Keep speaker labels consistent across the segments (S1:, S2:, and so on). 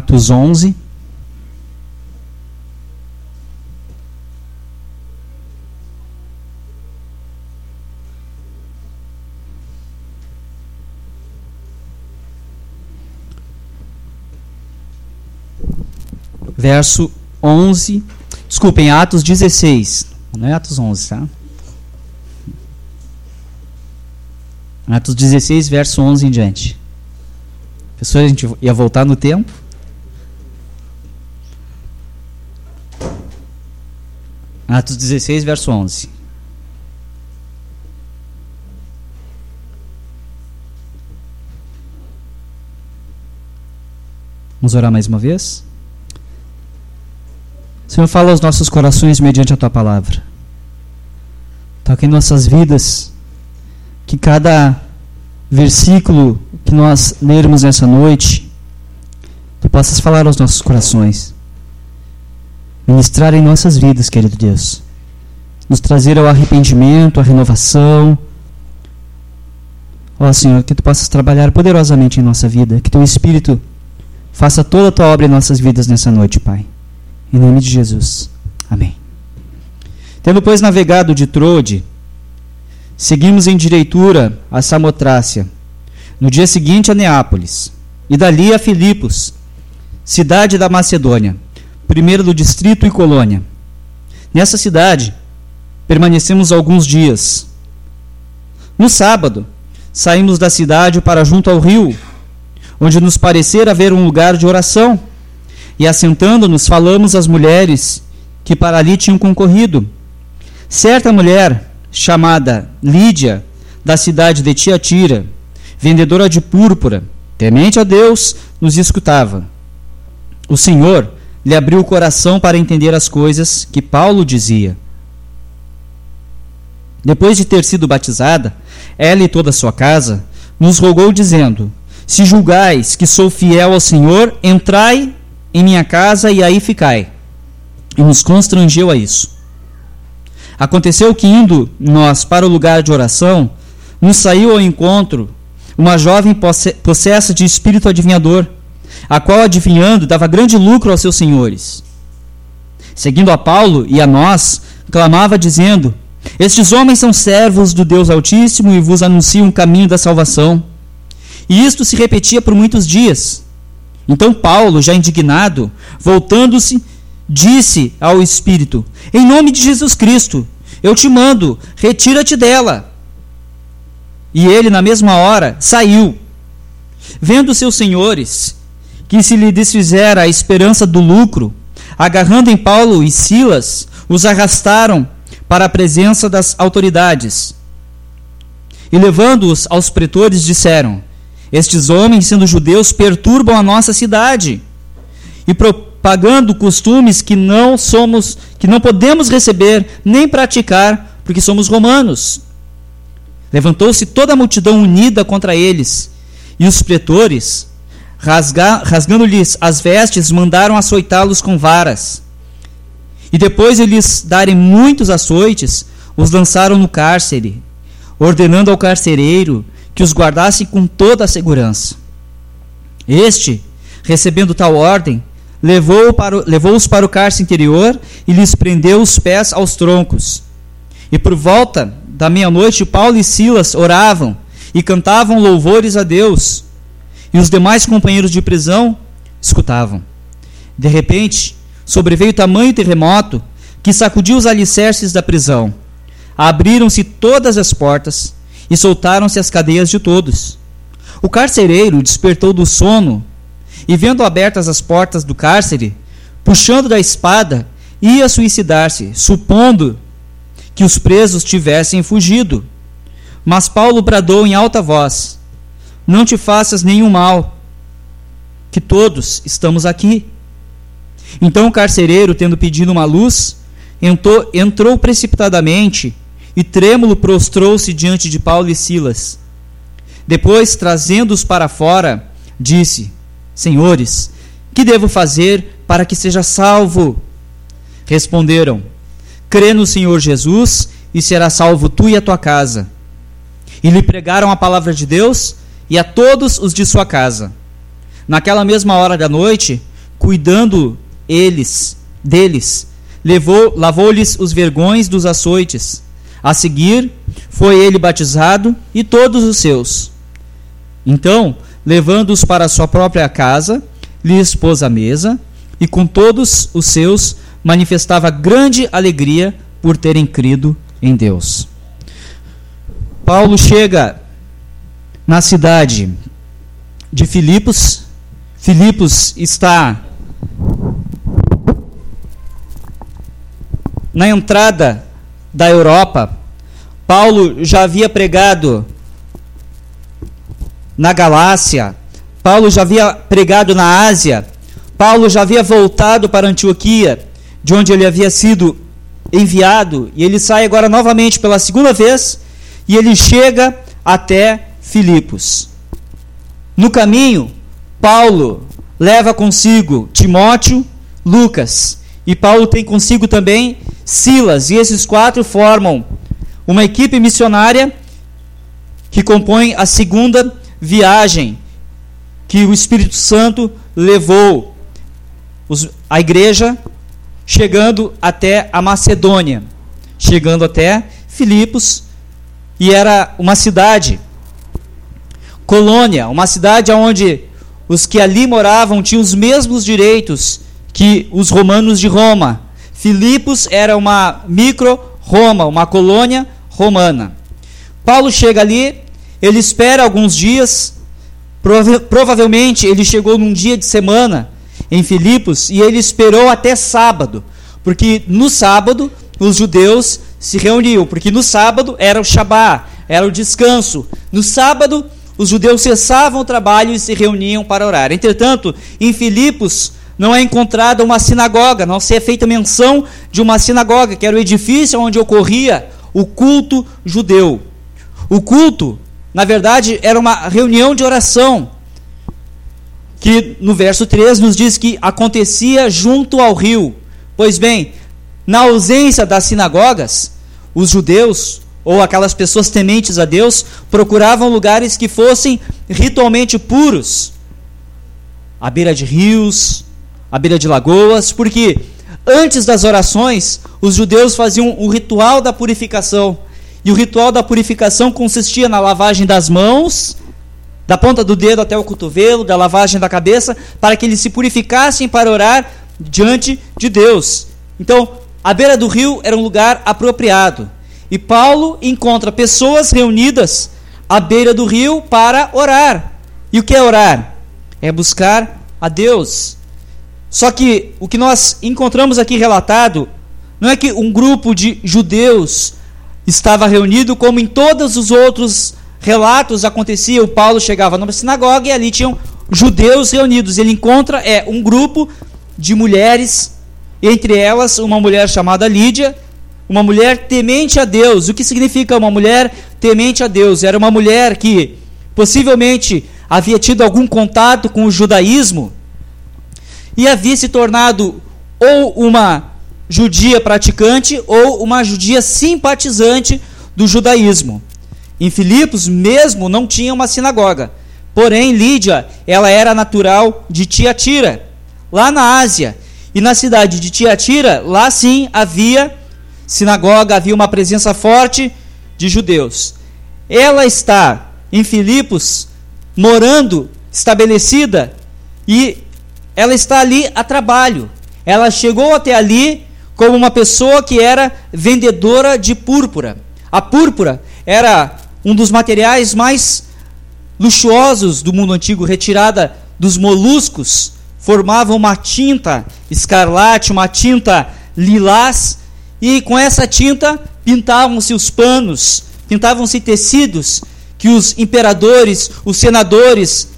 S1: Atos 11. Verso 11. Desculpem, Atos 16. Não é Atos 11, tá? Atos 16, verso 11 em diante. Pessoal, a gente ia voltar no tempo. Atos 16, verso 11. Vamos orar mais uma vez? Senhor, fala aos nossos corações mediante a tua palavra. Toque em nossas vidas. Que cada versículo que nós lermos nessa noite, tu possas falar aos nossos corações. Ministrar em nossas vidas, querido Deus. Nos trazer ao arrependimento, à renovação. Ó Senhor, que tu possas trabalhar poderosamente em nossa vida. Que teu Espírito faça toda a tua obra em nossas vidas nessa noite, Pai. Em nome de Jesus. Amém. Tendo, pois, navegado de Trode, seguimos em direitura a Samotrácia. No dia seguinte a Neápolis, e dali a Filipos, cidade da Macedônia, primeiro do distrito e colônia. Nessa cidade, permanecemos alguns dias. No sábado, saímos da cidade para junto ao rio, onde nos parecer haver um lugar de oração e assentando-nos, falamos às mulheres que para ali tinham concorrido. Certa mulher, chamada Lídia, da cidade de Tiatira, vendedora de púrpura, temente a Deus, nos escutava. O Senhor lhe abriu o coração para entender as coisas que Paulo dizia. Depois de ter sido batizada, ela e toda a sua casa, nos rogou, dizendo: Se julgais que sou fiel ao Senhor, entrai em minha casa e aí ficai. E nos constrangeu a isso. Aconteceu que, indo nós para o lugar de oração, nos saiu ao encontro uma jovem possessa de espírito adivinhador, a qual, adivinhando, dava grande lucro aos seus senhores. Seguindo a Paulo e a nós, clamava, dizendo: Estes homens são servos do Deus Altíssimo e vos anunciam o caminho da salvação. E isto se repetia por muitos dias. Então Paulo, já indignado, voltando-se, disse ao Espírito: Em nome de Jesus Cristo, eu te mando, retira-te dela. E ele, na mesma hora, saiu. Vendo seus senhores que se lhe desfizera a esperança do lucro, agarrando em Paulo e Silas, os arrastaram para a presença das autoridades. E levando-os aos pretores, disseram: estes homens, sendo judeus, perturbam a nossa cidade e propagando costumes que não somos, que não podemos receber nem praticar, porque somos romanos. Levantou-se toda a multidão unida contra eles, e os pretores, rasgando-lhes as vestes, mandaram açoitá-los com varas. E depois de lhes darem muitos açoites, os lançaram no cárcere, ordenando ao carcereiro que os guardasse com toda a segurança. Este, recebendo tal ordem, levou-os para, levou para o cárcere interior e lhes prendeu os pés aos troncos. E por volta da meia-noite, Paulo e Silas oravam e cantavam louvores a Deus. E os demais companheiros de prisão escutavam. De repente, sobreveio tamanho terremoto que sacudiu os alicerces da prisão. Abriram-se todas as portas e soltaram-se as cadeias de todos. O carcereiro despertou do sono e, vendo abertas as portas do cárcere, puxando da espada, ia suicidar-se, supondo que os presos tivessem fugido. Mas Paulo bradou em alta voz: Não te faças nenhum mal, que todos estamos aqui. Então o carcereiro, tendo pedido uma luz, entrou, entrou precipitadamente e trêmulo prostrou-se diante de Paulo e Silas. Depois, trazendo-os para fora, disse: Senhores, que devo fazer para que seja salvo? Responderam: Crê no Senhor Jesus e será salvo tu e a tua casa. E lhe pregaram a palavra de Deus e a todos os de sua casa. Naquela mesma hora da noite, cuidando eles deles, levou lavou-lhes os vergões dos açoites. A seguir, foi ele batizado e todos os seus. Então, levando-os para sua própria casa, lhes pôs a mesa, e com todos os seus manifestava grande alegria por terem crido em Deus. Paulo chega na cidade de Filipos. Filipos está na entrada da Europa. Paulo já havia pregado na Galácia, Paulo já havia pregado na Ásia, Paulo já havia voltado para Antioquia, de onde ele havia sido enviado, e ele sai agora novamente pela segunda vez, e ele chega até Filipos. No caminho, Paulo leva consigo Timóteo, Lucas, e Paulo tem consigo também Silas, e esses quatro formam uma equipe missionária que compõe a segunda viagem que o Espírito Santo levou a igreja chegando até a Macedônia, chegando até Filipos, e era uma cidade, colônia, uma cidade onde os que ali moravam tinham os mesmos direitos que os romanos de Roma. Filipos era uma micro-Roma, uma colônia romana. Paulo chega ali, ele espera alguns dias, prova provavelmente ele chegou num dia de semana, em Filipos e ele esperou até sábado, porque no sábado os judeus se reuniam, porque no sábado era o Shabá, era o descanso. No sábado os judeus cessavam o trabalho e se reuniam para orar. Entretanto, em Filipos não é encontrada uma sinagoga, não se é feita menção de uma sinagoga, que era o edifício onde ocorria o culto judeu. O culto, na verdade, era uma reunião de oração que no verso 3 nos diz que acontecia junto ao rio. Pois bem, na ausência das sinagogas, os judeus ou aquelas pessoas tementes a Deus procuravam lugares que fossem ritualmente puros, à beira de rios, à beira de lagoas, porque antes das orações, os judeus faziam o ritual da purificação. E o ritual da purificação consistia na lavagem das mãos da ponta do dedo até o cotovelo, da lavagem da cabeça, para que eles se purificassem para orar diante de Deus. Então, a beira do rio era um lugar apropriado. E Paulo encontra pessoas reunidas à beira do rio para orar. E o que é orar? É buscar a Deus. Só que o que nós encontramos aqui relatado não é que um grupo de judeus estava reunido como em todos os outros relatos acontecia, o Paulo chegava numa sinagoga e ali tinham judeus reunidos. Ele encontra é um grupo de mulheres, entre elas uma mulher chamada Lídia, uma mulher temente a Deus. O que significa uma mulher temente a Deus? Era uma mulher que possivelmente havia tido algum contato com o judaísmo e havia se tornado ou uma judia praticante ou uma judia simpatizante do judaísmo. Em Filipos mesmo não tinha uma sinagoga. Porém, Lídia, ela era natural de Tiatira, lá na Ásia. E na cidade de Tiatira, lá sim havia sinagoga, havia uma presença forte de judeus. Ela está em Filipos, morando, estabelecida, e ela está ali a trabalho. Ela chegou até ali como uma pessoa que era vendedora de púrpura. A púrpura era um dos materiais mais luxuosos do mundo antigo, retirada dos moluscos, formava uma tinta escarlate, uma tinta lilás, e com essa tinta pintavam-se os panos, pintavam-se tecidos que os imperadores, os senadores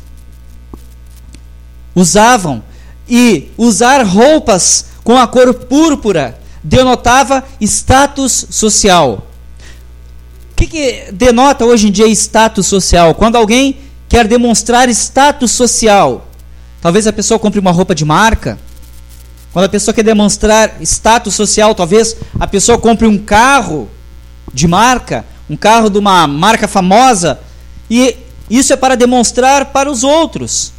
S1: usavam. E usar roupas com a cor púrpura denotava status social que, que denota hoje em dia status social? Quando alguém quer demonstrar status social, talvez a pessoa compre uma roupa de marca. Quando a pessoa quer demonstrar status social, talvez a pessoa compre um carro de marca, um carro de uma marca famosa, e isso é para demonstrar para os outros.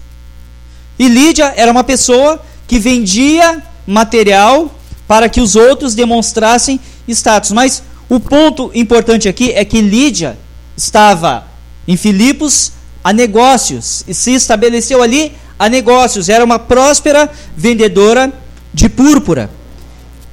S1: E Lídia era uma pessoa que vendia material para que os outros demonstrassem status. Mas o ponto importante aqui é que Lídia estava em Filipos a negócios e se estabeleceu ali a negócios. Era uma próspera vendedora de púrpura.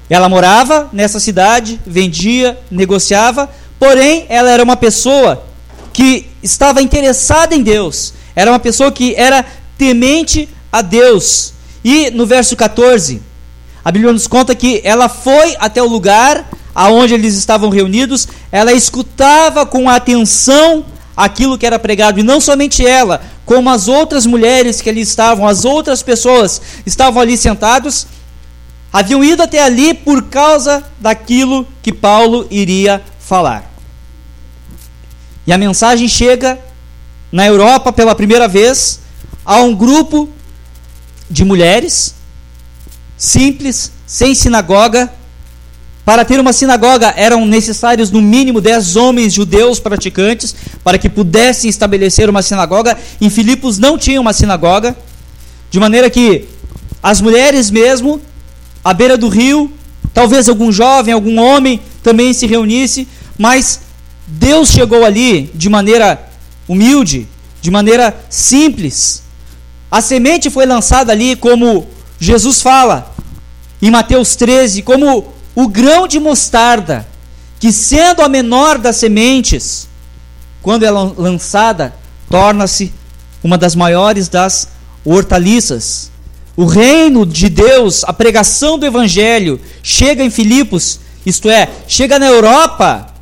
S1: Ela morava nessa cidade, vendia, negociava, porém ela era uma pessoa que estava interessada em Deus. Era uma pessoa que era temente a Deus. E no verso 14, a Bíblia nos conta que ela foi até o lugar aonde eles estavam reunidos, ela escutava com atenção aquilo que era pregado, e não somente ela, como as outras mulheres que ali estavam, as outras pessoas estavam ali sentados, haviam ido até ali por causa daquilo que Paulo iria falar. E a mensagem chega na Europa pela primeira vez a um grupo de mulheres simples, sem sinagoga. Para ter uma sinagoga eram necessários no mínimo dez homens judeus praticantes para que pudessem estabelecer uma sinagoga. Em Filipos não tinha uma sinagoga, de maneira que as mulheres mesmo, à beira do rio, talvez algum jovem, algum homem também se reunisse, mas Deus chegou ali de maneira humilde, de maneira simples. A semente foi lançada ali como Jesus fala em Mateus 13, como o grão de mostarda, que sendo a menor das sementes, quando é lançada, torna-se uma das maiores das hortaliças. O reino de Deus, a pregação do evangelho, chega em Filipos, isto é, chega na Europa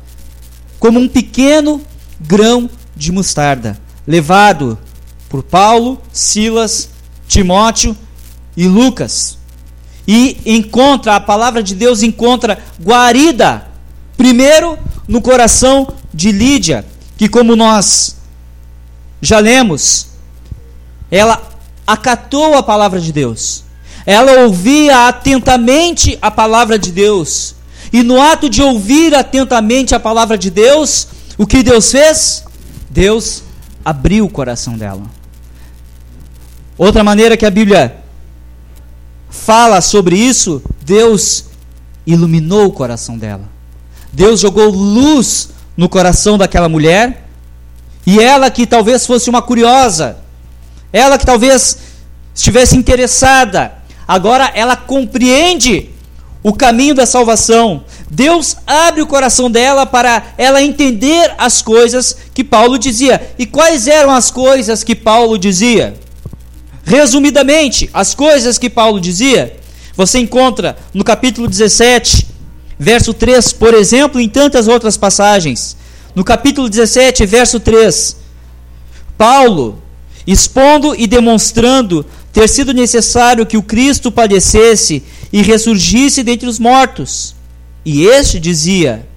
S1: como um pequeno grão de mostarda, levado por Paulo, Silas, Timóteo e Lucas. E encontra, a palavra de Deus encontra guarida, primeiro no coração de Lídia, que como nós já lemos, ela acatou a palavra de Deus. Ela ouvia atentamente a palavra de Deus. E no ato de ouvir atentamente a palavra de Deus, o que Deus fez? Deus abriu o coração dela. Outra maneira que a Bíblia fala sobre isso, Deus iluminou o coração dela. Deus jogou luz no coração daquela mulher, e ela que talvez fosse uma curiosa, ela que talvez estivesse interessada, agora ela compreende o caminho da salvação. Deus abre o coração dela para ela entender as coisas que Paulo dizia. E quais eram as coisas que Paulo dizia? Resumidamente, as coisas que Paulo dizia, você encontra no capítulo 17, verso 3, por exemplo, em tantas outras passagens. No capítulo 17, verso 3, Paulo, expondo e demonstrando ter sido necessário que o Cristo padecesse e ressurgisse dentre os mortos. E este dizia: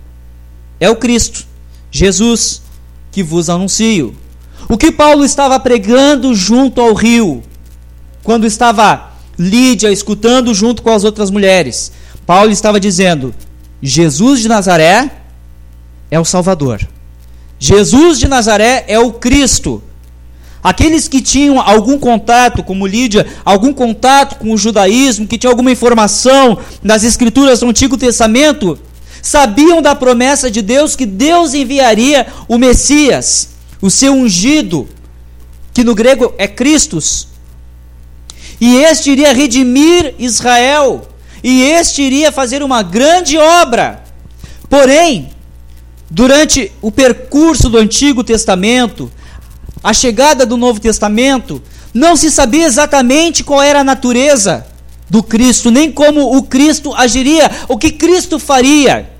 S1: É o Cristo, Jesus, que vos anuncio. O que Paulo estava pregando junto ao rio? quando estava Lídia escutando junto com as outras mulheres, Paulo estava dizendo: Jesus de Nazaré é o Salvador. Jesus de Nazaré é o Cristo. Aqueles que tinham algum contato, como Lídia, algum contato com o judaísmo, que tinham alguma informação das escrituras do Antigo Testamento, sabiam da promessa de Deus que Deus enviaria o Messias, o seu ungido, que no grego é Christus, e este iria redimir Israel, e este iria fazer uma grande obra. Porém, durante o percurso do Antigo Testamento, a chegada do Novo Testamento, não se sabia exatamente qual era a natureza do Cristo, nem como o Cristo agiria, o que Cristo faria.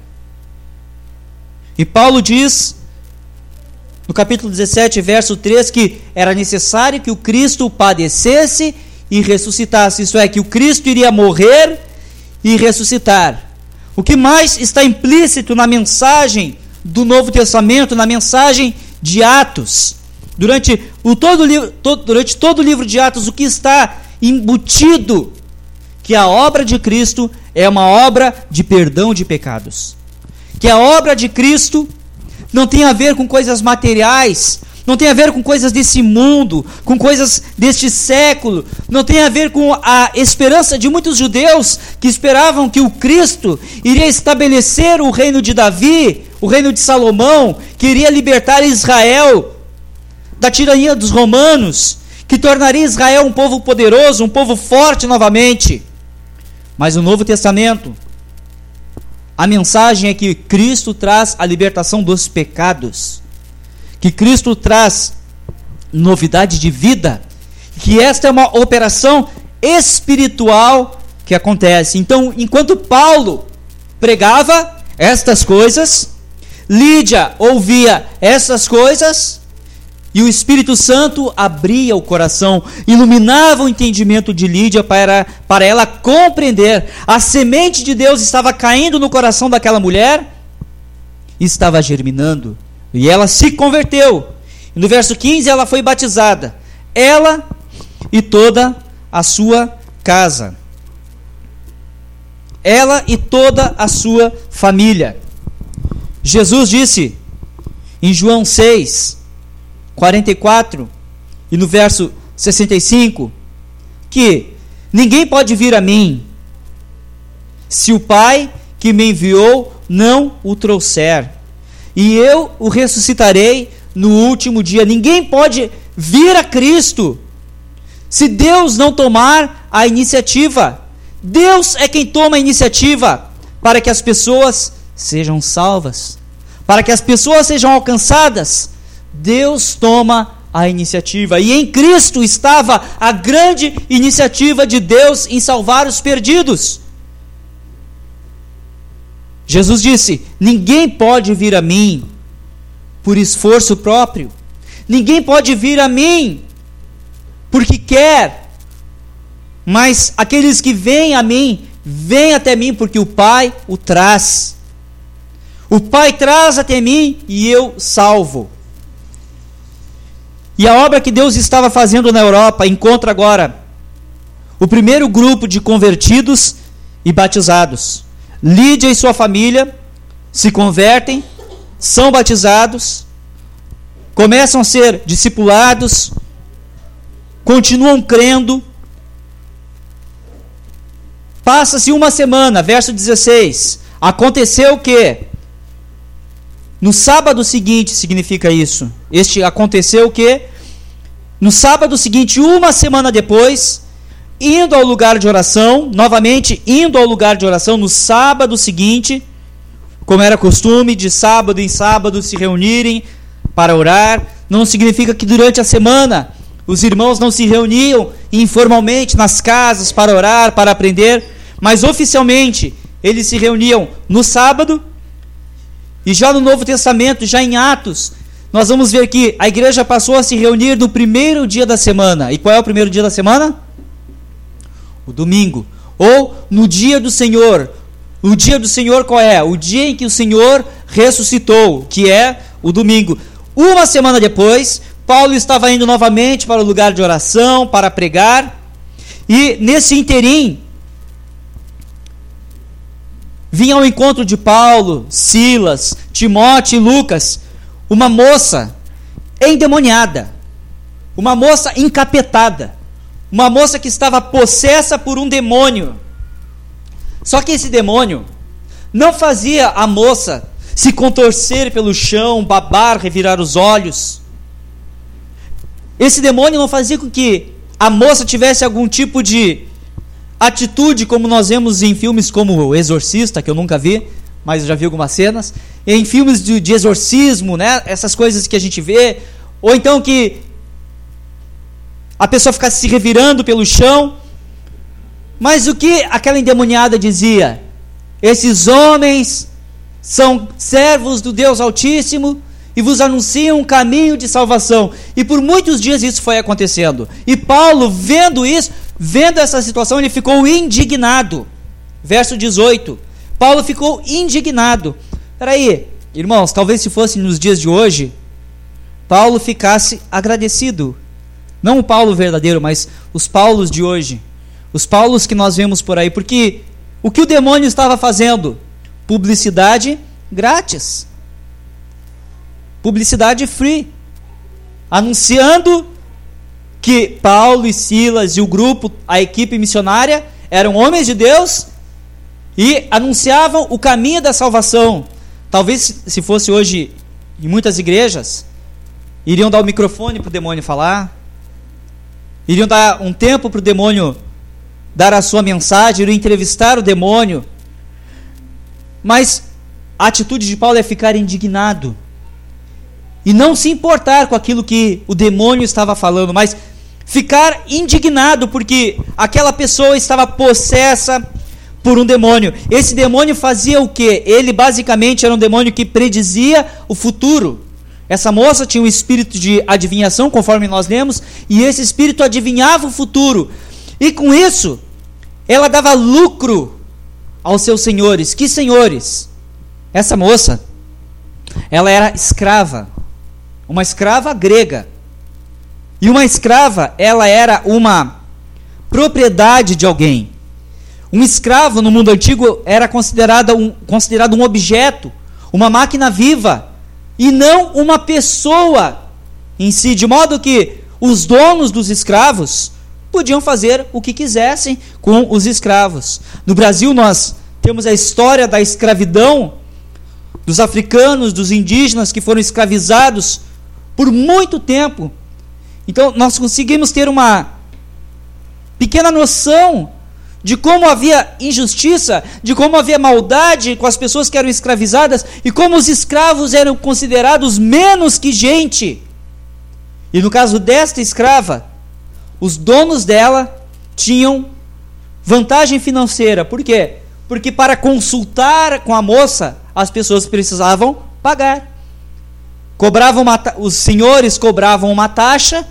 S1: E Paulo diz, no capítulo 17, verso 3, que era necessário que o Cristo padecesse e ressuscitasse. Isso é, que o Cristo iria morrer e ressuscitar. O que mais está implícito na mensagem do Novo Testamento, na mensagem de Atos. Durante, o todo, todo, durante todo o livro de Atos, o que está embutido? Que a obra de Cristo é uma obra de perdão de pecados. Que a obra de Cristo não tem a ver com coisas materiais, não tem a ver com coisas desse mundo, com coisas deste século, não tem a ver com a esperança de muitos judeus que esperavam que o Cristo iria estabelecer o reino de Davi, o reino de Salomão, que iria libertar Israel da tirania dos romanos, que tornaria Israel um povo poderoso, um povo forte novamente. Mas o Novo Testamento, a mensagem é que Cristo traz a libertação dos pecados, que Cristo traz novidade de vida, que esta é uma operação espiritual que acontece. Então, enquanto Paulo pregava estas coisas, Lídia ouvia essas coisas, e o Espírito Santo abria o coração, iluminava o entendimento de Lídia para, para ela compreender. A semente de Deus estava caindo no coração daquela mulher, estava germinando, e ela se converteu. E no verso 15 ela foi batizada, ela e toda a sua casa. Ela e toda a sua família. Jesus disse em João 6, 44 e no verso 65 que ninguém pode vir a mim se o Pai que me enviou não o trouxer, e eu o ressuscitarei no último dia. Ninguém pode vir a Cristo se Deus não tomar a iniciativa. Deus é quem toma a iniciativa para que as pessoas sejam salvas, para que as pessoas sejam alcançadas Deus toma a iniciativa. E em Cristo estava a grande iniciativa de Deus em salvar os perdidos. Jesus disse: Ninguém pode vir a mim por esforço próprio. Ninguém pode vir a mim porque quer. Mas aqueles que vêm a mim, vêm até mim porque o Pai o traz. O Pai traz até mim e eu salvo. E a obra que Deus estava fazendo na Europa encontra agora o primeiro grupo de convertidos e batizados. Lídia e sua família se convertem, são batizados, começam a ser discipulados, continuam crendo. Passa-se uma semana, verso 16. Aconteceu o que no sábado seguinte significa isso. Este aconteceu o que no sábado seguinte, uma semana depois, indo ao lugar de oração, novamente indo ao lugar de oração no sábado seguinte, como era costume de sábado em sábado se reunirem para orar, não significa que durante a semana os irmãos não se reuniam informalmente nas casas para orar, para aprender, mas oficialmente eles se reuniam no sábado. E já no Novo Testamento, já em Atos, nós vamos ver que a igreja passou a se reunir no primeiro dia da semana. E qual é o primeiro dia da semana? O domingo. Ou no dia do Senhor. O dia do Senhor qual é? O dia em que o Senhor ressuscitou, que é o domingo. Uma semana depois, Paulo estava indo novamente para o lugar de oração, para pregar. E nesse interim, vinha ao encontro de Paulo, Silas, Timóteo e Lucas uma moça endemoniada, uma moça encapetada, uma moça que estava possessa por um demônio. Só que esse demônio não fazia a moça se contorcer pelo chão, babar, revirar os olhos. Esse demônio não fazia com que a moça tivesse algum tipo de atitude, como nós vemos em filmes como O Exorcista, que eu nunca vi, mas já vi algumas cenas, em filmes de, de exorcismo, né? Essas coisas que a gente vê, ou então que a pessoa ficasse se revirando pelo chão. Mas o que aquela endemoniada dizia? Esses homens são servos do Deus Altíssimo e vos anunciam um caminho de salvação. E por muitos dias isso foi acontecendo. E Paulo, vendo isso, vendo essa situação, ele ficou indignado. Verso 18. Paulo ficou indignado. Peraí, irmãos, talvez se fosse nos dias de hoje, Paulo ficasse agradecido. Não o Paulo verdadeiro, mas os Paulos de hoje. Os Paulos que nós vemos por aí. Porque o que o demônio estava fazendo? Publicidade grátis. Publicidade free. anunciando que Paulo e Silas e o grupo, a equipe missionária, eram homens de Deus e anunciavam o caminho da salvação. Talvez se fosse hoje em muitas igrejas, iriam dar o microfone para o demônio falar, iriam dar um tempo para o demônio dar a sua mensagem, iriam entrevistar o demônio. Mas a atitude de Paulo é ficar indignado e não se importar com aquilo que o demônio estava falando, mas ficar indignado porque aquela pessoa estava possessa por um demônio. Esse demônio fazia o que? Ele basicamente era um demônio que predizia o futuro. Essa moça tinha um espírito de adivinhação, conforme nós lemos, e esse espírito adivinhava o futuro. E com isso, ela dava lucro aos seus senhores. Que senhores? Essa moça, ela era escrava, uma escrava grega. E uma escrava, ela era uma propriedade de alguém. Um escravo no mundo antigo era considerado um, considerado um objeto, uma máquina viva, e não uma pessoa em si, de modo que os donos dos escravos podiam fazer o que quisessem com os escravos. No Brasil, nós temos a história da escravidão dos africanos, dos indígenas que foram escravizados por muito tempo. Então, nós conseguimos ter uma pequena noção de como havia injustiça, de como havia maldade com as pessoas que eram escravizadas e como os escravos eram considerados menos que gente. E no caso desta escrava, os donos dela tinham vantagem financeira. Por quê? Porque para consultar com a moça, as pessoas precisavam pagar. Cobravam uma, os senhores cobravam uma taxa,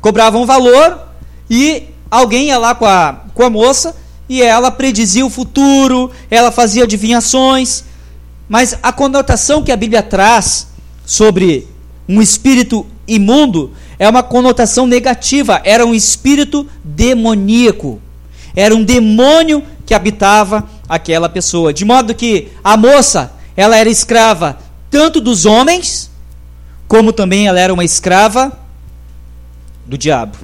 S1: cobravam um valor e alguém ia lá com a, com a moça e ela predizia o futuro, ela fazia adivinhações. Mas a conotação que a Bíblia traz sobre um espírito imundo é uma conotação negativa. Era um espírito demoníaco. Era um demônio que habitava aquela pessoa. De modo que a moça, ela era escrava tanto dos homens, como também ela era uma escrava do diabo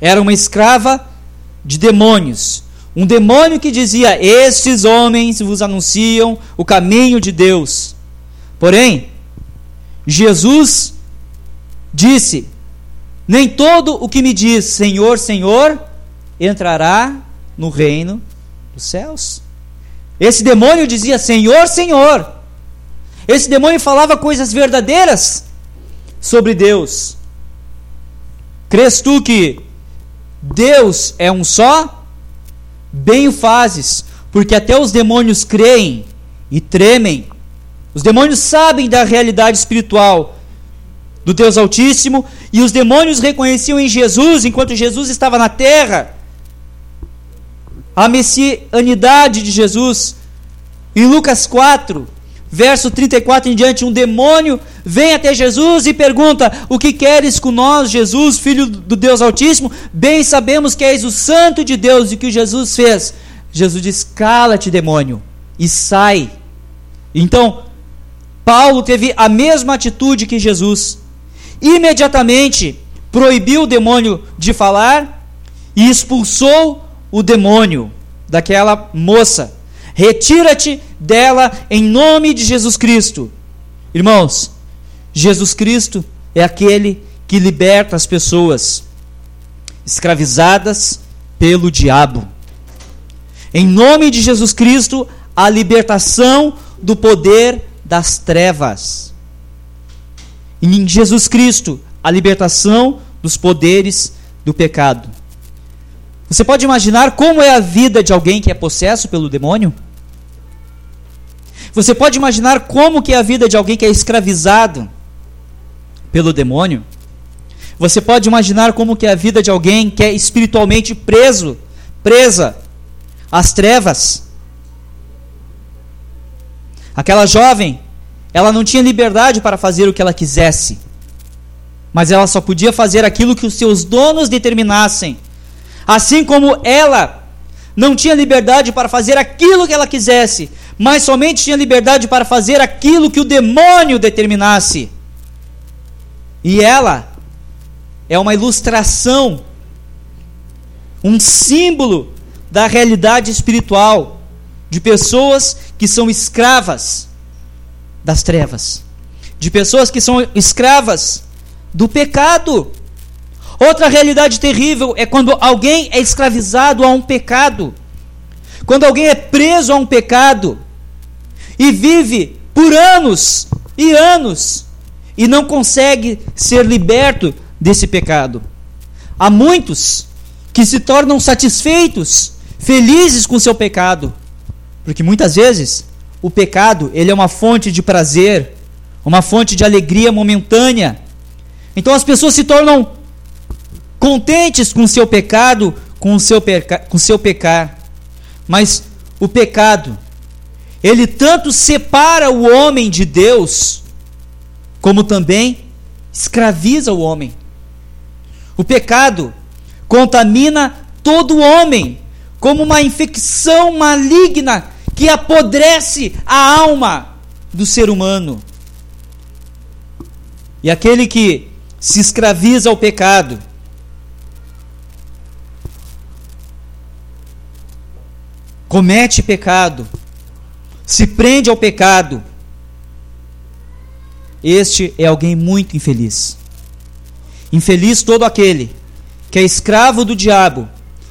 S1: era uma escrava de demônios. Um demônio que dizia: Estes homens vos anunciam o caminho de Deus. Porém, Jesus disse: Nem todo o que me diz Senhor, Senhor entrará no reino dos céus. Esse demônio dizia: Senhor, Senhor. Esse demônio falava coisas verdadeiras sobre Deus. Crês tu que Deus é um só? Bem o fazes, porque até os demônios creem e tremem. Os demônios sabem da realidade espiritual do Deus Altíssimo e os demônios reconheciam em Jesus, enquanto Jesus estava na terra, a messianidade de Jesus. Em Lucas 4, verso 34 em diante, um demônio vem até Jesus e pergunta: O que queres com nós, Jesus, filho do Deus Altíssimo? Bem sabemos que és o Santo de Deus e que Jesus fez. Jesus diz: Cala-te, demônio, e sai. Então, Paulo teve a mesma atitude que Jesus. Imediatamente proibiu o demônio de falar e expulsou o demônio daquela moça. Retira-te dela em nome de Jesus Cristo. Irmãos, Jesus Cristo é aquele que liberta as pessoas escravizadas pelo diabo. Em nome de Jesus Cristo, a libertação do poder das trevas. Em Jesus Cristo, a libertação dos poderes do pecado. Você pode imaginar como é a vida de alguém que é possesso pelo demônio? Você pode imaginar como que é a vida de alguém que é escravizado pelo demônio? Você pode imaginar como que é a vida de alguém que é espiritualmente preso, presa às trevas? Aquela jovem, ela não tinha liberdade para fazer o que ela quisesse, mas ela só podia fazer aquilo que os seus donos determinassem. Assim como ela não tinha liberdade para fazer aquilo que ela quisesse, mas somente tinha liberdade para fazer aquilo que o demônio determinasse. E ela é uma ilustração, um símbolo da realidade espiritual de pessoas que são escravas das trevas, de pessoas que são escravas do pecado. Outra realidade terrível é quando alguém é escravizado a um pecado, quando alguém é preso a um pecado e vive por anos e anos e não consegue ser liberto desse pecado. Há muitos que se tornam satisfeitos, felizes com seu pecado, porque muitas vezes o pecado ele é uma fonte de prazer, uma fonte de alegria momentânea. Então as pessoas se tornam contentes com seu pecado, com seu, peca com seu pecar. Mas o pecado, ele tanto separa o homem de Deus, como também escraviza o homem. O pecado contamina todo o homem, como uma infecção maligna que apodrece a alma do ser humano. E aquele que se escraviza ao pecado, comete pecado, se prende ao pecado, este é alguém muito infeliz. Infeliz todo aquele que é escravo do diabo,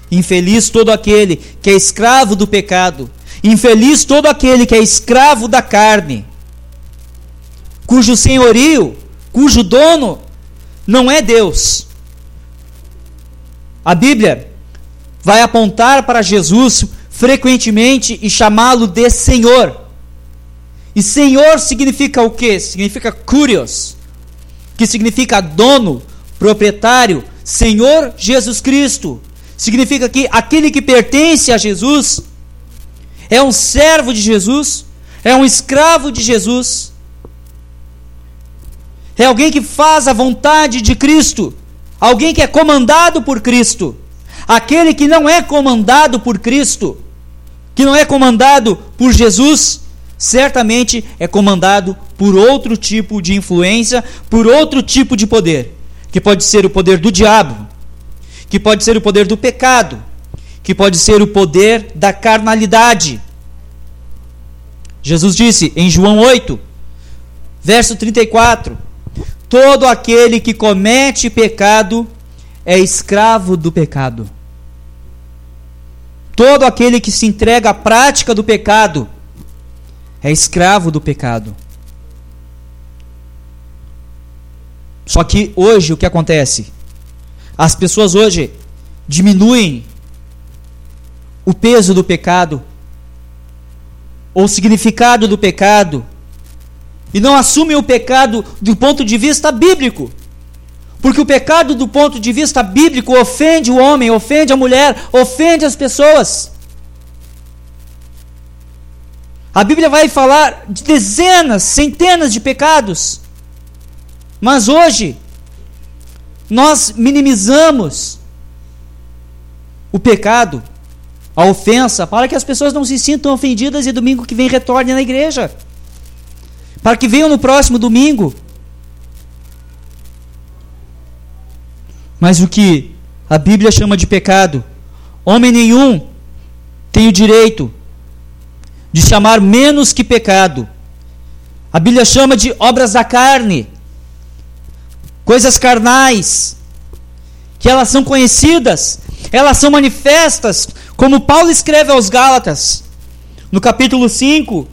S1: infeliz todo aquele que é escravo do pecado, infeliz todo aquele que é escravo da carne, cujo senhorio, cujo dono não é Deus. A Bíblia vai apontar para Jesus frequentemente e chamá-lo de Senhor. E Senhor significa o que? Significa curios, que significa dono, proprietário, Senhor Jesus Cristo. Significa que aquele que pertence a Jesus é um servo de Jesus, é um escravo de Jesus, é alguém que faz a vontade de Cristo, alguém que é comandado por Cristo. Aquele que não é comandado por Cristo que não é comandado por Jesus, certamente é comandado por outro tipo de influência, por outro tipo de poder, que pode ser o poder do diabo, que pode ser o poder do pecado, que pode ser o poder da carnalidade. Jesus disse em João 8, verso 34: Todo aquele que comete pecado é escravo do pecado. Todo aquele que se entrega à prática do pecado é escravo do pecado. Só que hoje o que acontece? As pessoas hoje diminuem o peso do pecado, ou o significado do pecado, e não assumem o pecado do ponto de vista bíblico. Porque o pecado, do ponto de vista bíblico, ofende o homem, ofende a mulher, ofende as pessoas. A Bíblia vai falar de dezenas, centenas de pecados. Mas hoje, nós minimizamos o pecado, a ofensa, para que as pessoas não se sintam ofendidas e domingo que vem retornem na igreja. Para que venham no próximo domingo Mas o que a Bíblia chama de pecado, homem nenhum tem o direito de chamar menos que pecado. A Bíblia chama de obras da carne, coisas carnais, que elas são conhecidas, elas são manifestas, como Paulo escreve aos Gálatas, no capítulo 5,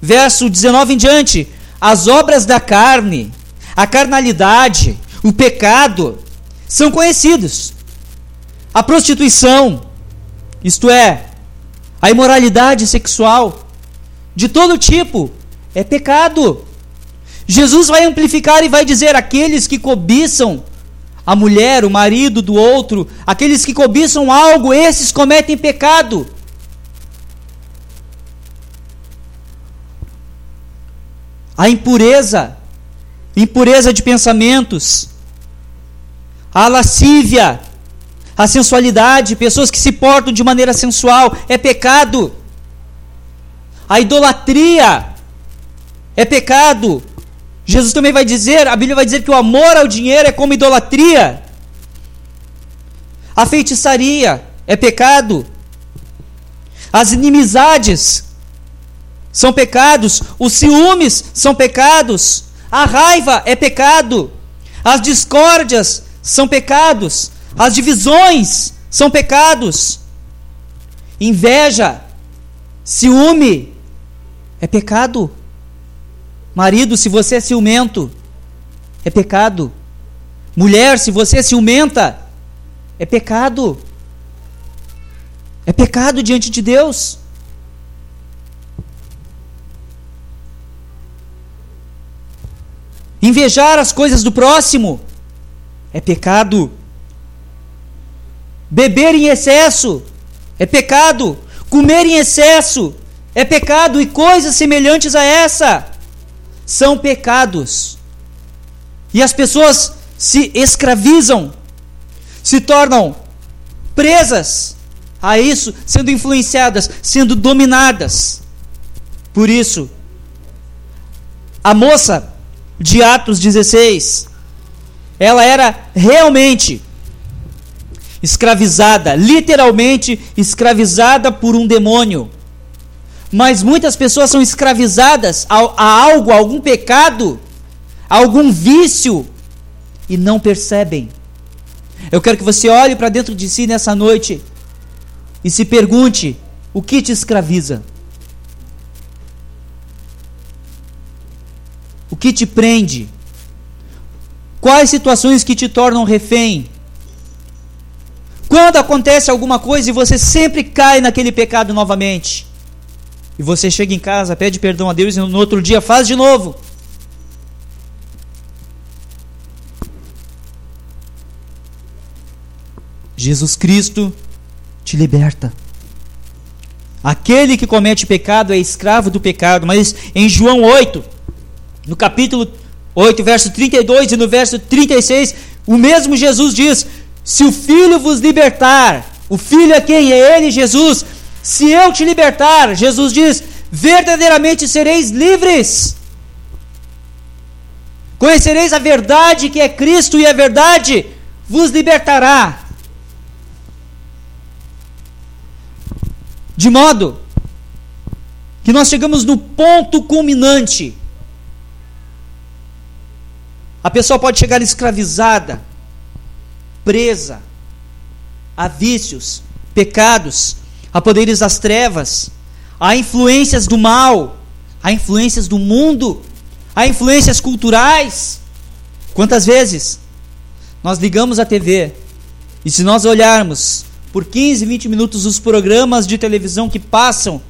S1: verso 19 em diante: as obras da carne, a carnalidade, o pecado, são conhecidos. A prostituição, isto é, a imoralidade sexual, de todo tipo, é pecado. Jesus vai amplificar e vai dizer: aqueles que cobiçam a mulher, o marido do outro, aqueles que cobiçam algo, esses cometem pecado. A impureza, impureza de pensamentos, a lascívia, a sensualidade, pessoas que se portam de maneira sensual, é pecado. A idolatria é pecado. Jesus também vai dizer, a Bíblia vai dizer que o amor ao dinheiro é como idolatria. A feitiçaria é pecado. As inimizades são pecados. Os ciúmes são pecados. A raiva é pecado. As discórdias são pecados. As divisões são pecados. Inveja, ciúme é pecado. Marido, se você é ciumento, é pecado. Mulher, se você é ciumenta, é pecado. É pecado diante de Deus. Invejar as coisas do próximo é pecado. Beber em excesso é pecado. Comer em excesso é pecado. E coisas semelhantes a essa são pecados. E as pessoas se escravizam, se tornam presas a isso, sendo influenciadas, sendo dominadas. Por isso, a moça de Atos 16, ela era realmente escravizada, literalmente escravizada por um demônio. Mas muitas pessoas são escravizadas a, a algo, a algum pecado, a algum vício e não percebem. Eu quero que você olhe para dentro de si nessa noite e se pergunte: o que te escraviza? O que te prende? Quais situações que te tornam refém? Quando acontece alguma coisa e você sempre cai naquele pecado novamente? E você chega em casa, pede perdão a Deus e no outro dia faz de novo. Jesus Cristo te liberta. Aquele que comete pecado é escravo do pecado, mas em João 8, no capítulo 8, verso 32 e no verso 36, o mesmo Jesus diz: Se o Filho vos libertar, o Filho é quem? É Ele, Jesus. Se eu te libertar, Jesus diz, verdadeiramente sereis livres. Conhecereis a verdade que é Cristo e a verdade vos libertará. De modo que nós chegamos no ponto culminante. A pessoa pode chegar escravizada, presa a vícios, pecados, a poderes das trevas, a influências do mal, a influências do mundo, a influências culturais. Quantas vezes nós ligamos a TV e se nós olharmos por 15, 20 minutos os programas de televisão que passam,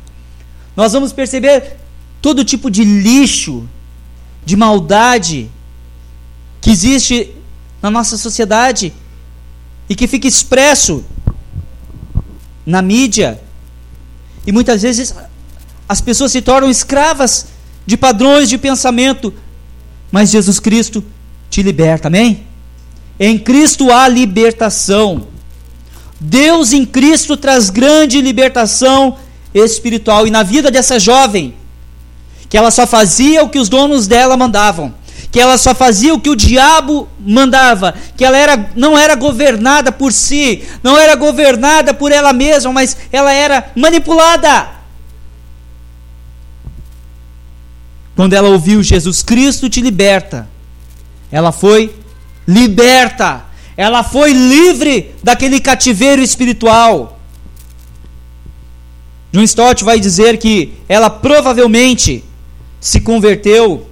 S1: nós vamos perceber todo tipo de lixo, de maldade que existe na nossa sociedade e que fica expresso na mídia. E muitas vezes as pessoas se tornam escravas de padrões de pensamento, mas Jesus Cristo te liberta, amém? Em Cristo há libertação. Deus em Cristo traz grande libertação espiritual. E na vida dessa jovem, que ela só fazia o que os donos dela mandavam, que ela só fazia o que o diabo mandava, que ela era, não era governada por si, não era governada por ela mesma, mas ela era manipulada. Quando ela ouviu Jesus Cristo te liberta, ela foi liberta, ela foi livre daquele cativeiro espiritual. John Stott vai dizer que ela provavelmente se converteu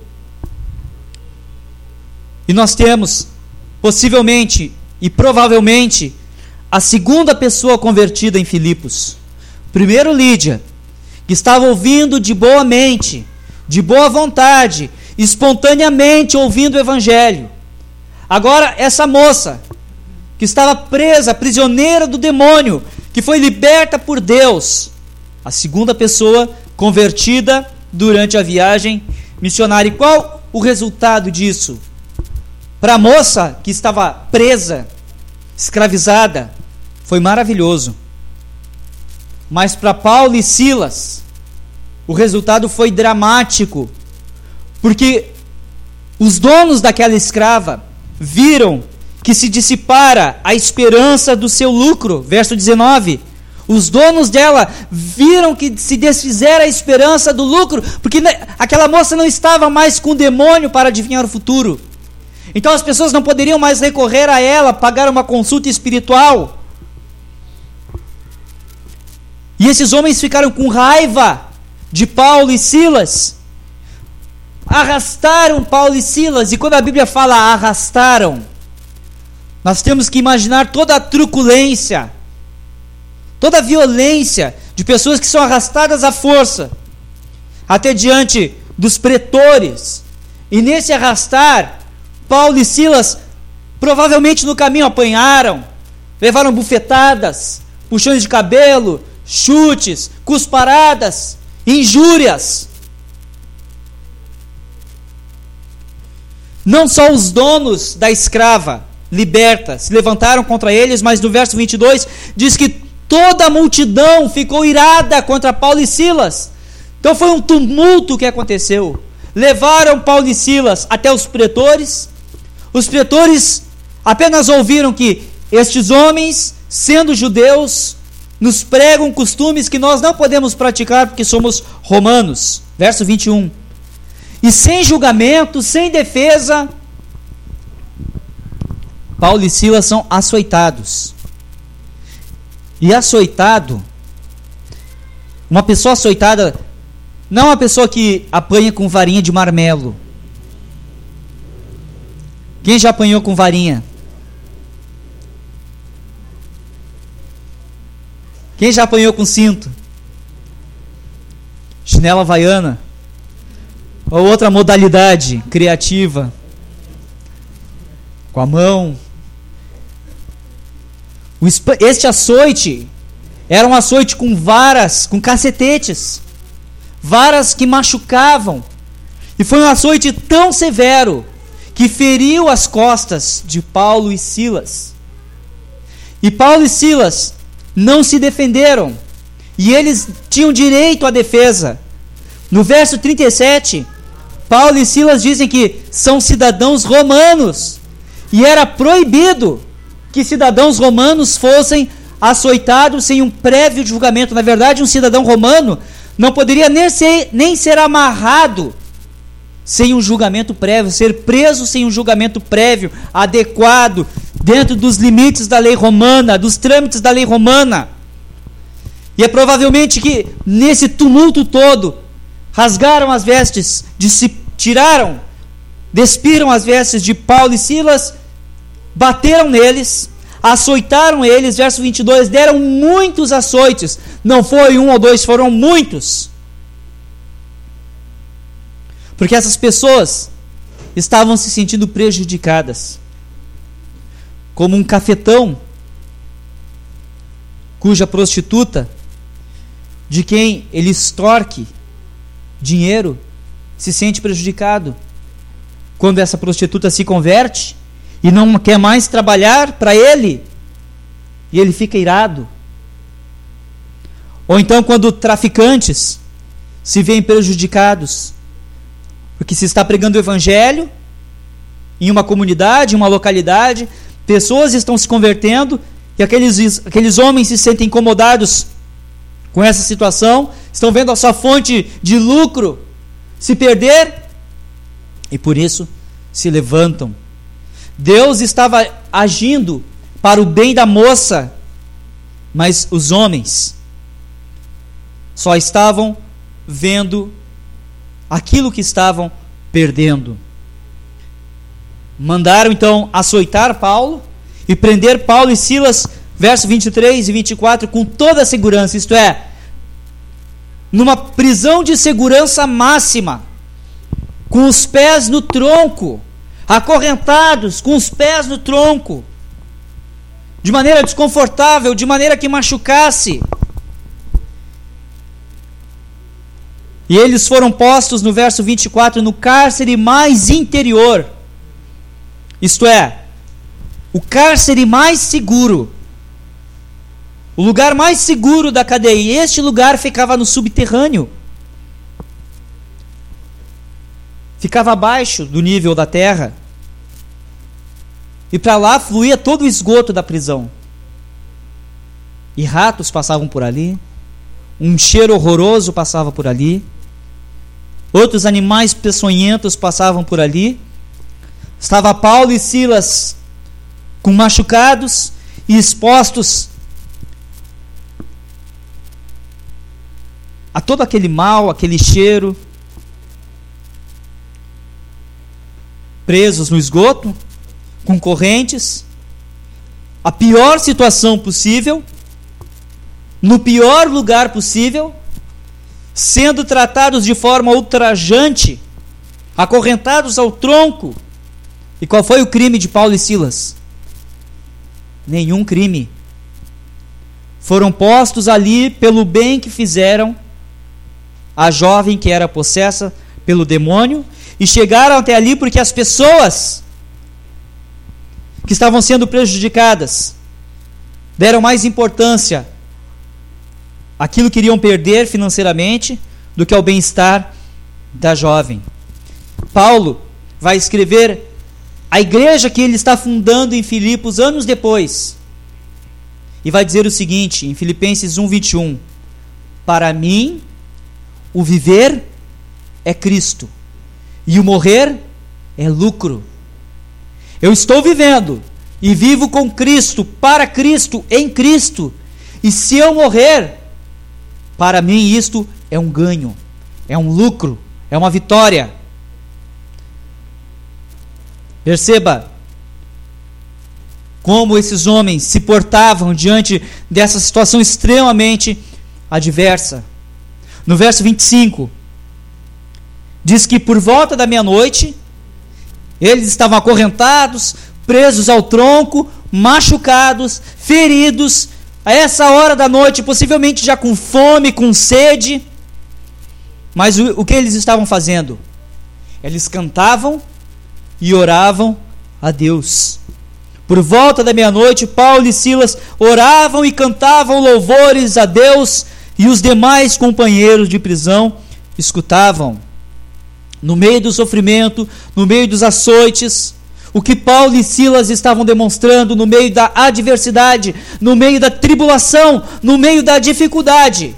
S1: e nós temos, possivelmente e provavelmente, a segunda pessoa convertida em Filipos. Primeiro, Lídia, que estava ouvindo de boa mente, de boa vontade, espontaneamente ouvindo o Evangelho. Agora, essa moça, que estava presa, prisioneira do demônio, que foi liberta por Deus. A segunda pessoa convertida durante a viagem missionária. E qual o resultado disso? Para a moça que estava presa, escravizada, foi maravilhoso. Mas para Paulo e Silas, o resultado foi dramático, porque Os donos daquela escrava viram que se dissipara a esperança do seu lucro. Verso 19. Os donos dela viram que se desfizera a esperança do lucro, porque aquela moça não estava mais com o demônio para adivinhar o futuro. Então as pessoas não poderiam mais recorrer a ela, pagar uma consulta espiritual. E esses homens ficaram com raiva de Paulo e Silas. Arrastaram Paulo e Silas, e quando a Bíblia fala arrastaram, nós temos que imaginar toda a truculência, toda a violência de pessoas que são arrastadas à força, até diante dos pretores. E nesse arrastar, Paulo e Silas provavelmente no caminho apanharam, levaram bufetadas, puxões de cabelo, chutes, cusparadas, injúrias. Não só os donos da escrava liberta se levantaram contra eles, mas no verso 22 diz que toda a multidão ficou irada contra Paulo e Silas. Então foi um tumulto que aconteceu. Levaram Paulo e Silas até os pretores, os pretores apenas ouviram que estes homens, sendo judeus, nos pregam costumes que nós não podemos praticar porque somos romanos. Verso 21. E sem julgamento, sem defesa, Paulo e Silas são açoitados. E açoitado, uma pessoa açoitada, não é uma pessoa que apanha com varinha de marmelo. Quem já apanhou com varinha? Quem já apanhou com cinto? Chinela havaiana? Ou outra modalidade criativa? Com a mão? Este açoite era um açoite com varas, com cacetetes, varas que machucavam. E foi um açoite tão severo que feriu as costas de Paulo e Silas. E Paulo e Silas não se defenderam, e eles tinham direito à defesa. No verso 37, Paulo e Silas dizem que são cidadãos romanos, e era proibido que cidadãos romanos fossem açoitados sem um prévio julgamento. Na verdade, um cidadão romano não poderia nem ser, nem ser amarrado sem um julgamento prévio, ser preso sem um julgamento prévio, adequado, dentro dos limites da lei romana, dos trâmites da lei romana. E é provavelmente que nesse tumulto todo, rasgaram as vestes, tiraram, despiram as vestes de Paulo e Silas, bateram neles, açoitaram eles, verso 22, deram muitos açoites, não foi um ou dois, foram muitos. Porque essas pessoas estavam se sentindo prejudicadas. Como um cafetão cuja prostituta, de quem ele extorque dinheiro, se sente prejudicado. Quando essa prostituta se converte e não quer mais trabalhar para ele, e ele fica irado. Ou então quando traficantes se veem prejudicados porque se está pregando o evangelho em uma comunidade, em uma localidade, pessoas estão se convertendo e aqueles, aqueles homens se sentem incomodados com essa situação, estão vendo a sua fonte de lucro se perder e por isso se levantam. Deus estava agindo para o bem da moça, mas os homens só estavam vendo aquilo que estavam perdendo. Mandaram então açoitar Paulo e prender Paulo e Silas, verso 23 e 24, com toda a segurança, isto é, numa prisão de segurança máxima, com os pés no tronco, acorrentados, com os pés no tronco, de maneira desconfortável, de maneira que machucasse. E eles foram postos, no verso 24, no cárcere mais interior. Isto é, o cárcere mais seguro. O lugar mais seguro da cadeia. E este lugar ficava no subterrâneo. ficava abaixo do nível da terra. E para lá fluía todo o esgoto da prisão. E ratos passavam por ali, um cheiro horroroso passava por ali, outros animais peçonhentos passavam por ali. Estava Paulo e Silas com machucados e expostos a todo aquele mal, aquele cheiro, presos no esgoto, com correntes, a pior situação possível, no pior lugar possível, sendo tratados de forma ultrajante, acorrentados ao tronco. E qual foi o crime de Paulo e Silas? Nenhum crime. Foram postos ali pelo bem que fizeram a jovem que era possessa pelo demônio e chegaram até ali porque as pessoas que estavam sendo prejudicadas deram mais importância àquilo que iriam perder financeiramente do que ao bem-estar da jovem. Paulo vai escrever a igreja que ele está fundando em Filipos anos depois. E vai dizer o seguinte, em Filipenses 1:21, para mim o viver é Cristo e o morrer é lucro. Eu estou vivendo e vivo com Cristo, para Cristo, em Cristo. E se eu morrer, para mim isto é um ganho, é um lucro, é uma vitória. Perceba como esses homens se portavam diante dessa situação extremamente adversa. No verso 25, diz que por volta da meia-noite, eles estavam acorrentados, presos ao tronco, machucados, feridos, a essa hora da noite, possivelmente já com fome, com sede. Mas o, o que eles estavam fazendo? Eles cantavam e oravam a Deus. Por volta da meia-noite, Paulo e Silas oravam e cantavam louvores a Deus, e os demais companheiros de prisão escutavam. No meio do sofrimento, no meio dos açoites, o que Paulo e Silas estavam demonstrando no meio da adversidade, no meio da tribulação, no meio da dificuldade,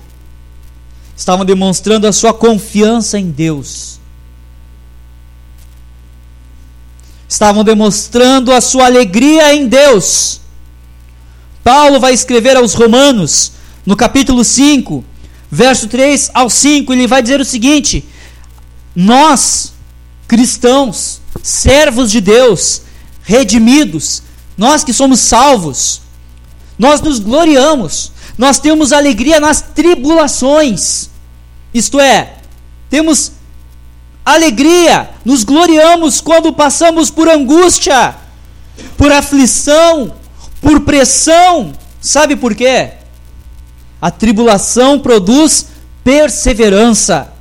S1: estavam demonstrando a sua confiança em Deus estavam demonstrando a sua alegria em Deus. Paulo vai escrever aos Romanos, no capítulo 5, verso 3 ao 5, ele vai dizer o seguinte: Nós, cristãos, servos de Deus, redimidos, nós que somos salvos, nós nos gloriamos, nós temos alegria nas tribulações, isto é, temos alegria, nos gloriamos quando passamos por angústia, por aflição, por pressão. Sabe por quê? A tribulação produz perseverança.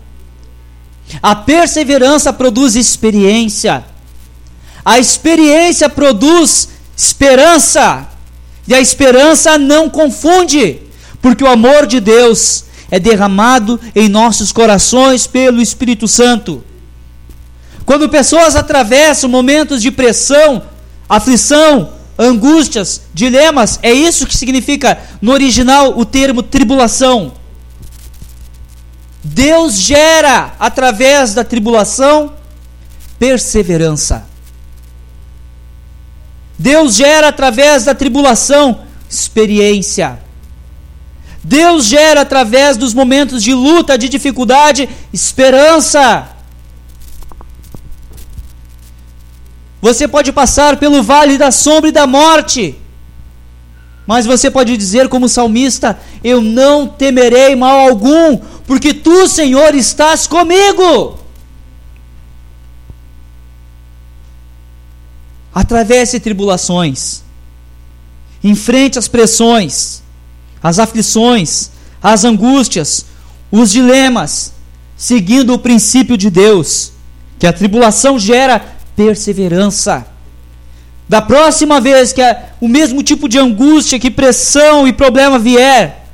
S1: A perseverança produz experiência. A experiência produz esperança. E a esperança não confunde, porque o amor de Deus é derramado em nossos corações pelo Espírito Santo. Quando pessoas atravessam momentos de pressão, aflição, angústias, dilemas, é isso que significa no original o termo tribulação. Deus gera através da tribulação perseverança. Deus gera através da tribulação experiência. Deus gera através dos momentos de luta, de dificuldade, esperança. Você pode passar pelo vale da sombra e da morte. Mas você pode dizer, como salmista: Eu não temerei mal algum, porque tu, Senhor, estás comigo. Atravesse tribulações, enfrente as pressões, as aflições, as angústias, os dilemas, seguindo o princípio de Deus, que a tribulação gera perseverança. Da próxima vez que o mesmo tipo de angústia, que pressão e problema vier,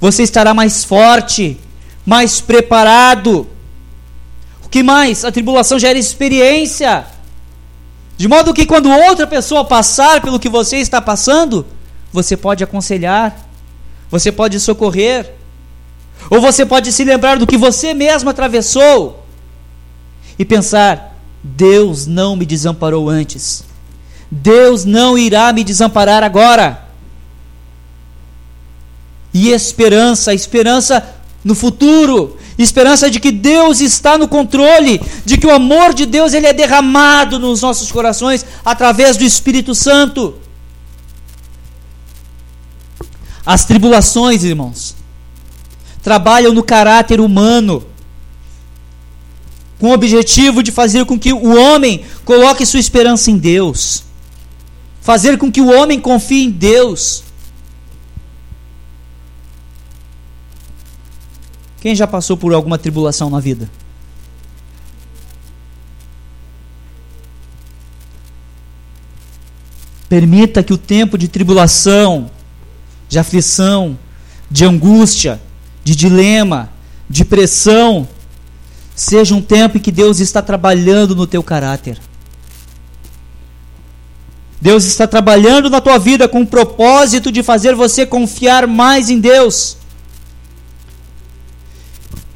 S1: você estará mais forte, mais preparado. que mais? A tribulação gera experiência. De modo que quando outra pessoa passar pelo que você está passando, você pode aconselhar, você pode socorrer, ou você pode se lembrar do que você mesmo atravessou e pensar: Deus não me desamparou antes, Deus não irá me desamparar agora. E esperança, esperança no futuro, esperança de que Deus está no controle, de que o amor de Deus ele é derramado nos nossos corações através do Espírito Santo. As tribulações, irmãos, trabalham no caráter humano, com o objetivo de fazer com que o homem coloque sua esperança em Deus, fazer com que o homem confie em Deus. Quem já passou por alguma tribulação na vida? Permita que o tempo de tribulação, de aflição, de angústia, de dilema, de pressão, seja um tempo em que Deus está trabalhando no teu caráter. Deus está trabalhando na tua vida com o propósito de fazer você confiar mais em Deus.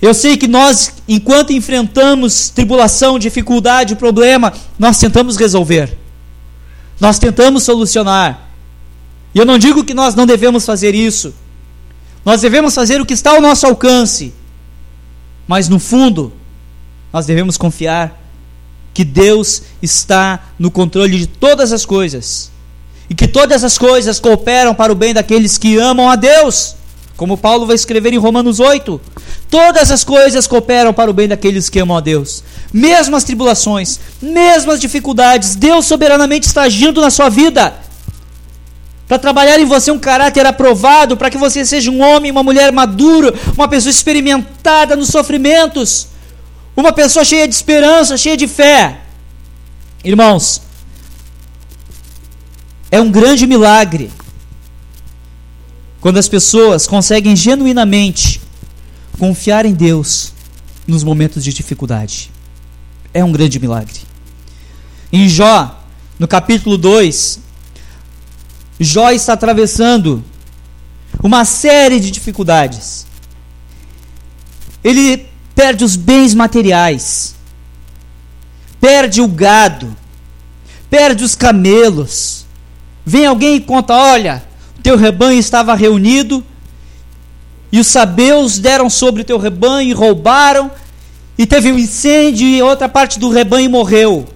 S1: Eu sei que nós, enquanto enfrentamos tribulação, dificuldade, problema, nós tentamos resolver. Nós tentamos solucionar. E eu não digo que nós não devemos fazer isso. Nós devemos fazer o que está ao nosso alcance. Mas no fundo, nós devemos confiar que Deus está no controle de todas as coisas. E que todas as coisas cooperam para o bem daqueles que amam a Deus. Como Paulo vai escrever em Romanos 8: Todas as coisas cooperam para o bem daqueles que amam a Deus. Mesmo as tribulações, mesmo as dificuldades, Deus soberanamente está agindo na sua vida. Para trabalhar em você um caráter aprovado, para que você seja um homem, uma mulher maduro, uma pessoa experimentada nos sofrimentos, uma pessoa cheia de esperança, cheia de fé. Irmãos, é um grande milagre quando as pessoas conseguem genuinamente confiar em Deus nos momentos de dificuldade. É um grande milagre. Em Jó, no capítulo 2, Jó está atravessando uma série de dificuldades. Ele perde os bens materiais, perde o gado, perde os camelos. Vem alguém e conta: olha, teu rebanho estava reunido, e os sabeus deram sobre o teu rebanho e roubaram, e teve um incêndio e outra parte do rebanho morreu.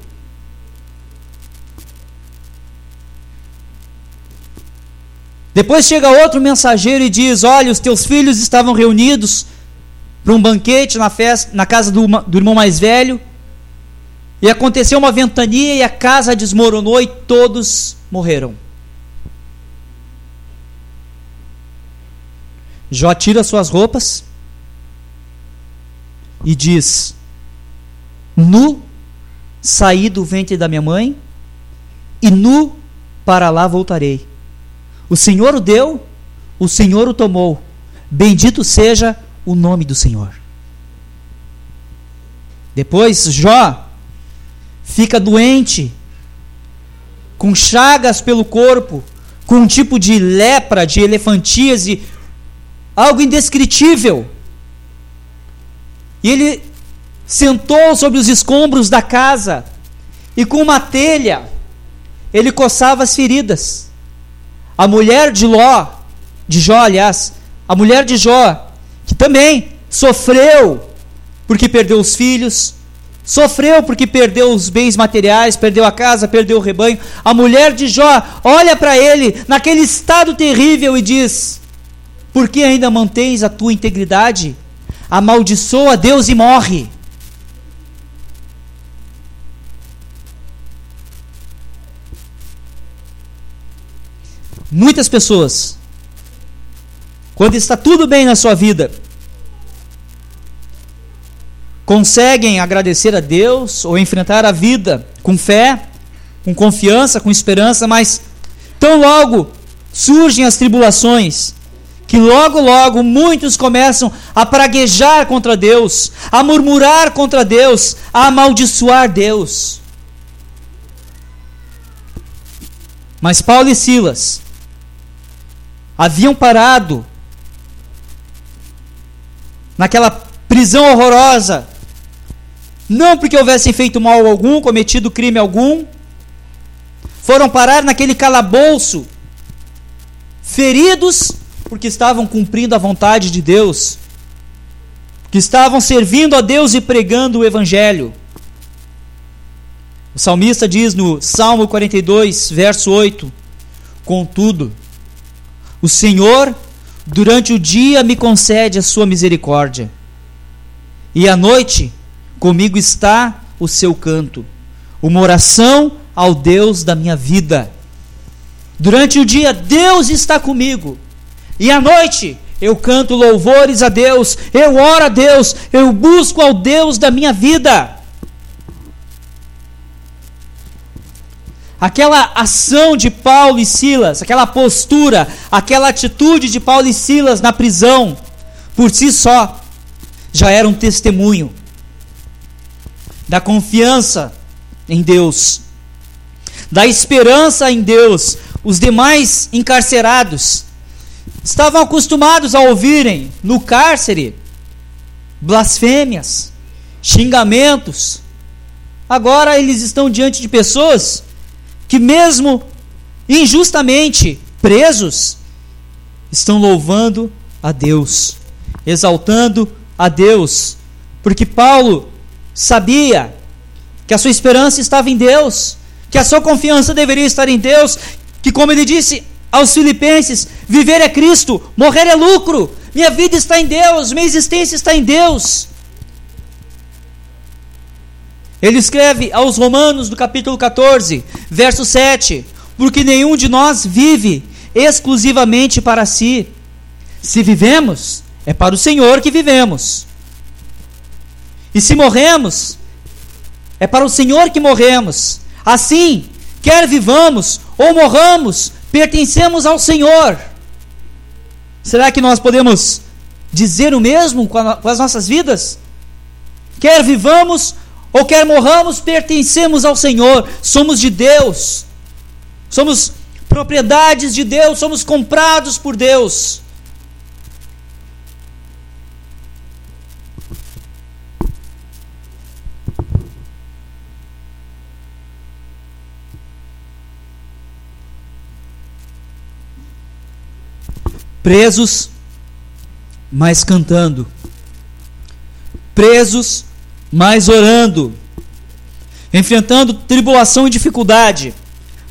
S1: Depois chega outro mensageiro e diz: Olha, os teus filhos estavam reunidos para um banquete na, festa, na casa do, do irmão mais velho, e aconteceu uma ventania e a casa desmoronou e todos morreram. Jó tira suas roupas e diz: Nu saí do ventre da minha mãe e nu para lá voltarei. O Senhor o deu, o Senhor o tomou. Bendito seja o nome do Senhor. Depois Jó fica doente, com chagas pelo corpo, com um tipo de lepra, de elefantíase, algo indescritível. E ele sentou sobre os escombros da casa e com uma telha ele coçava as feridas. A mulher de Ló, de Jó, aliás, a mulher de Jó, que também sofreu porque perdeu os filhos, sofreu porque perdeu os bens materiais, perdeu a casa, perdeu o rebanho. A mulher de Jó olha para ele naquele estado terrível e diz: por que ainda mantens a tua integridade? Amaldiçoa Deus e morre. Muitas pessoas, quando está tudo bem na sua vida, conseguem agradecer a Deus ou enfrentar a vida com fé, com confiança, com esperança, mas tão logo surgem as tribulações, que logo, logo muitos começam a praguejar contra Deus, a murmurar contra Deus, a amaldiçoar Deus. Mas Paulo e Silas haviam parado naquela prisão horrorosa, não porque houvessem feito mal algum, cometido crime algum, foram parar naquele calabouço, feridos porque estavam cumprindo a vontade de Deus, que estavam servindo a Deus e pregando o Evangelho. O salmista diz no Salmo 42, verso 8: Contudo, o Senhor durante o dia me concede a sua misericórdia, e à noite comigo está o seu canto, uma oração ao Deus da minha vida. Durante o dia, Deus está comigo. E à noite, eu canto louvores a Deus, eu oro a Deus, eu busco ao Deus da minha vida. Aquela ação de Paulo e Silas, aquela postura, aquela atitude de Paulo e Silas na prisão, por si só, já era um testemunho da confiança em Deus da esperança em Deus. Os demais encarcerados estavam acostumados a ouvirem no cárcere blasfêmias, xingamentos. Agora eles estão diante de pessoas que, mesmo injustamente presos, estão louvando a Deus, exaltando a Deus, porque Paulo sabia que a sua esperança estava em Deus que a sua confiança deveria estar em Deus, que, como ele disse aos Filipenses, viver é Cristo, morrer é lucro, minha vida está em Deus, minha existência está em Deus. Ele escreve aos Romanos, do capítulo 14, verso 7: Porque nenhum de nós vive exclusivamente para si. Se vivemos, é para o Senhor que vivemos. E se morremos, é para o Senhor que morremos. Assim, quer vivamos ou morramos, pertencemos ao Senhor. Será que nós podemos dizer o mesmo com, a, com as nossas vidas? Quer vivamos ou quer morramos, pertencemos ao Senhor, somos de Deus, somos propriedades de Deus, somos comprados por Deus. presos, mas cantando, presos, mas orando, enfrentando tribulação e dificuldade,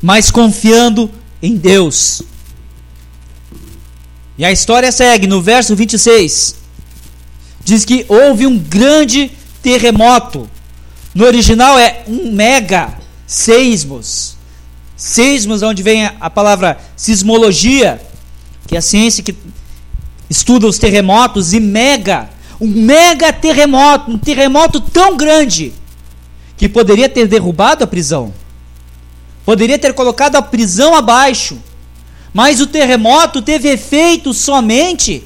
S1: mas confiando em Deus. E a história segue no verso 26. Diz que houve um grande terremoto. No original é um mega seismos. Seismos, onde vem a palavra sismologia, que é a ciência que estuda os terremotos, e mega, um mega terremoto, um terremoto tão grande, que poderia ter derrubado a prisão, poderia ter colocado a prisão abaixo, mas o terremoto teve efeito somente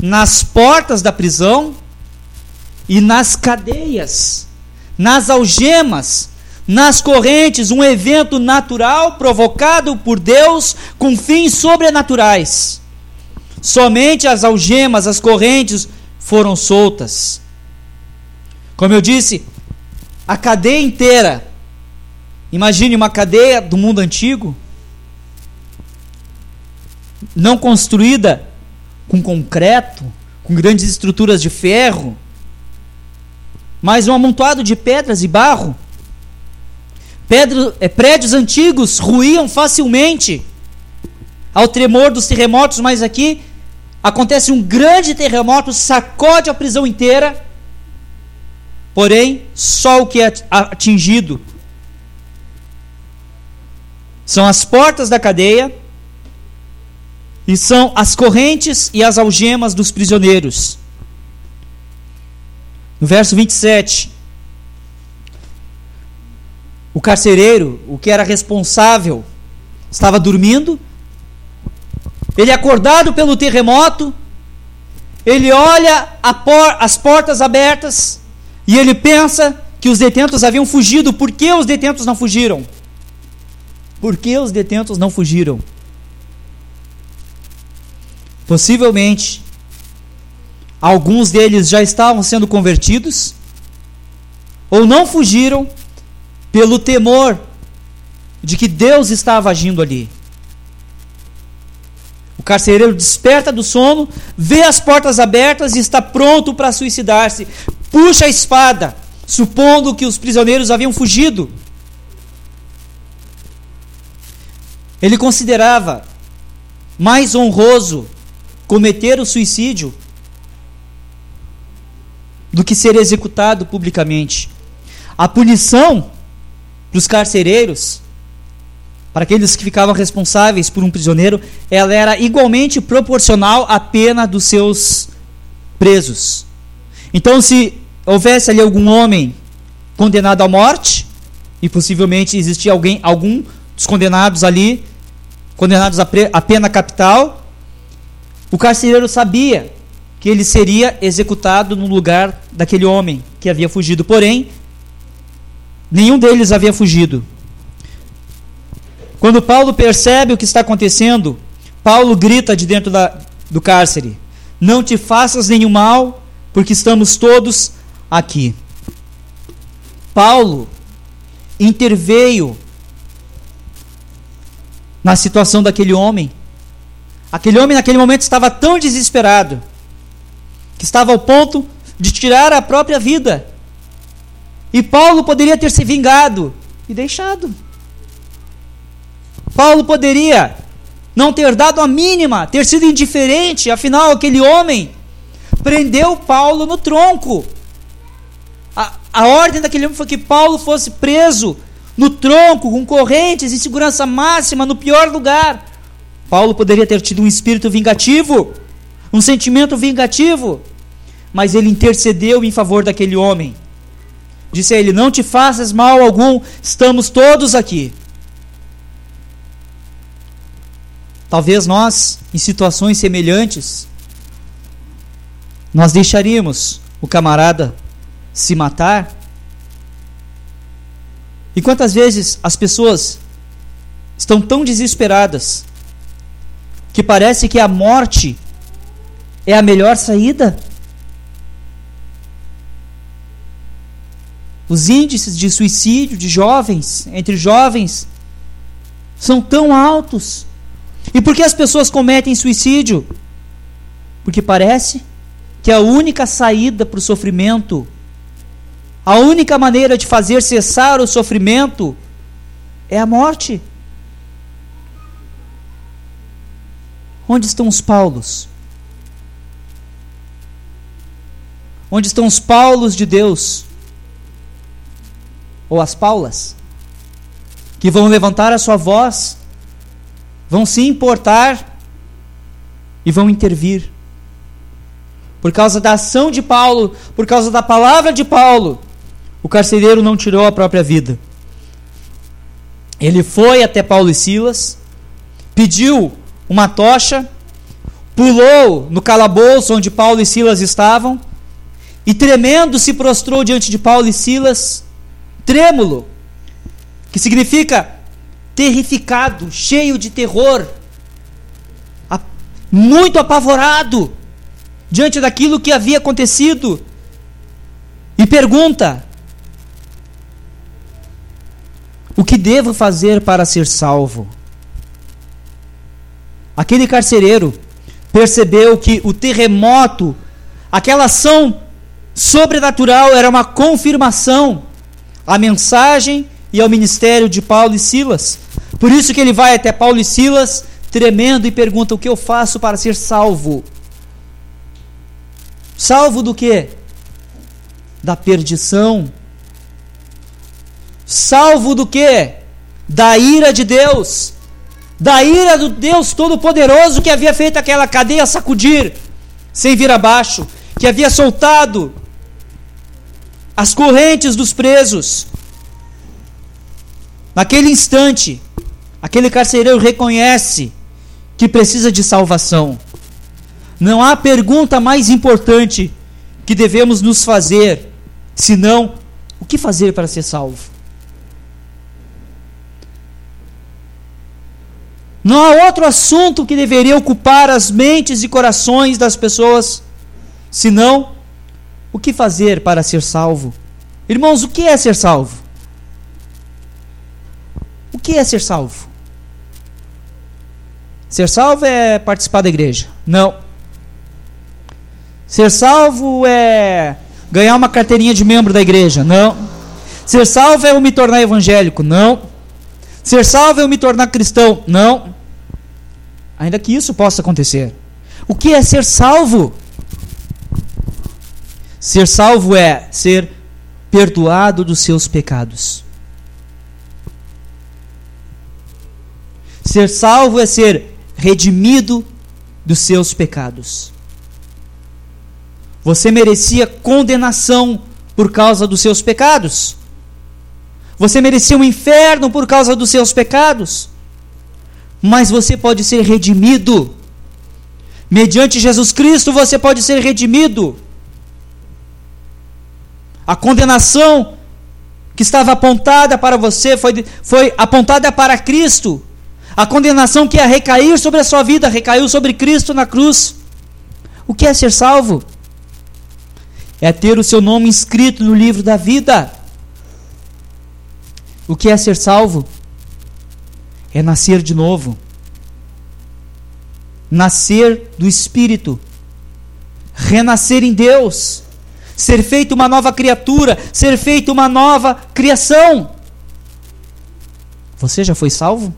S1: nas portas da prisão e nas cadeias, nas algemas, nas correntes, um evento natural provocado por Deus com fins sobrenaturais. Somente as algemas, as correntes foram soltas. Como eu disse, a cadeia inteira. Imagine uma cadeia do mundo antigo, não construída com concreto, com grandes estruturas de ferro, mas um amontoado de pedras e barro. Pedro, é, prédios antigos ruíam facilmente ao tremor dos terremotos, mas aqui acontece um grande terremoto, sacode a prisão inteira, porém, só o que é atingido são as portas da cadeia e são as correntes e as algemas dos prisioneiros. No verso 27, o carcereiro, o que era responsável, estava dormindo, Ele é acordado pelo terremoto, ele olha por, as portas abertas e ele pensa que os detentos haviam fugido. Por que os detentos não fugiram? Por que os detentos não fugiram? Possivelmente, alguns deles já estavam sendo convertidos, ou não fugiram pelo temor de que Deus estava agindo ali. Carcereiro desperta do sono, vê as portas abertas e está pronto para suicidar-se. Puxa a espada, supondo que os prisioneiros haviam fugido. Ele considerava mais honroso cometer o suicídio do que ser executado publicamente. A punição para os carcereiros, para aqueles que ficavam responsáveis por um prisioneiro, ela era igualmente proporcional à pena dos seus presos. Então, se houvesse ali algum homem condenado à morte, e possivelmente existia alguém, algum dos condenados ali, condenados à pena capital, o carcereiro sabia que ele seria executado no lugar daquele homem que havia fugido. Porém, nenhum deles havia fugido. Quando Paulo percebe o que está acontecendo, Paulo grita de dentro da, do cárcere: Não te faças nenhum mal, porque estamos todos aqui. Paulo interveio na situação daquele homem Aquele homem naquele momento estava tão desesperado que estava ao ponto de tirar a própria vida. E Paulo poderia ter se vingado e deixado. Paulo poderia não ter dado a mínima, ter sido indiferente, afinal, aquele homem prendeu Paulo no tronco. A, a ordem daquele homem foi que Paulo fosse preso no tronco, com correntes em segurança máxima, no pior lugar. Paulo poderia ter tido um espírito vingativo, um sentimento vingativo, mas ele intercedeu em favor daquele homem. Disse a ele: Não te faças mal algum, estamos todos aqui. Talvez nós, em situações semelhantes, nós deixaríamos o camarada se matar. E quantas vezes as pessoas estão tão desesperadas que parece que a morte é a melhor saída? Os índices de suicídio de jovens, entre jovens, são tão altos. E por que as pessoas cometem suicídio? Porque parece que a única saída para o sofrimento, a única maneira de fazer cessar o sofrimento é a morte. Onde estão os Paulos? Onde estão os Paulos de Deus? Ou as Paulas? Que vão levantar a sua voz, vão se importar e vão intervir. Por causa da ação de Paulo, por causa da palavra de Paulo, o carcereiro não tirou a própria vida. Ele foi até Paulo e Silas, pediu uma tocha, pulou no calabouço onde Paulo e Silas estavam, e tremendo se prostrou diante de Paulo e Silas, trêmulo, que significa terrificado, cheio de terror, muito apavorado diante daquilo que havia acontecido, e pergunta: O que devo fazer para ser salvo? Aquele carcereiro percebeu que o terremoto, aquela ação sobrenatural, era uma confirmação à mensagem e ao ministério de Paulo e Silas. Por isso que ele vai até Paulo e Silas, tremendo, e pergunta: O que eu faço para ser salvo? Salvo do que? Da perdição. Salvo do que? Da ira de Deus da ira do Deus Todo-Poderoso que havia feito aquela cadeia sacudir sem vir abaixo, que havia soltado as correntes dos presos. Naquele instante, aquele carcereiro reconhece que precisa de salvação. Não há pergunta mais importante que devemos nos fazer, senão o que fazer para ser salvo. Não há outro assunto que deveria ocupar as mentes e corações das pessoas, senão o que fazer para ser salvo. Irmãos, o que é ser salvo? O que é ser salvo? Ser salvo é participar da igreja? Não. Ser salvo é ganhar uma carteirinha de membro da igreja? Não. Ser salvo é eu me tornar evangélico? Não. Ser salvo é eu me tornar cristão? Não. Ainda que isso possa acontecer. O que é ser salvo? Ser salvo é ser perdoado dos seus pecados. Ser salvo é ser redimido dos seus pecados. Você merecia condenação por causa dos seus pecados. Você merecia um inferno por causa dos seus pecados mas você pode ser redimido. Mediante Jesus Cristo você pode ser redimido. A condenação que estava apontada para você foi, foi apontada para Cristo. A condenação que ia recair sobre a sua vida recaiu sobre Cristo na cruz. O que é ser salvo? É ter o seu nome inscrito no livro da vida. O que é ser salvo? é nascer de novo. Nascer do Espírito. Renascer em Deus. Ser feito uma nova criatura. Ser feito uma nova criação. Você já foi salvo?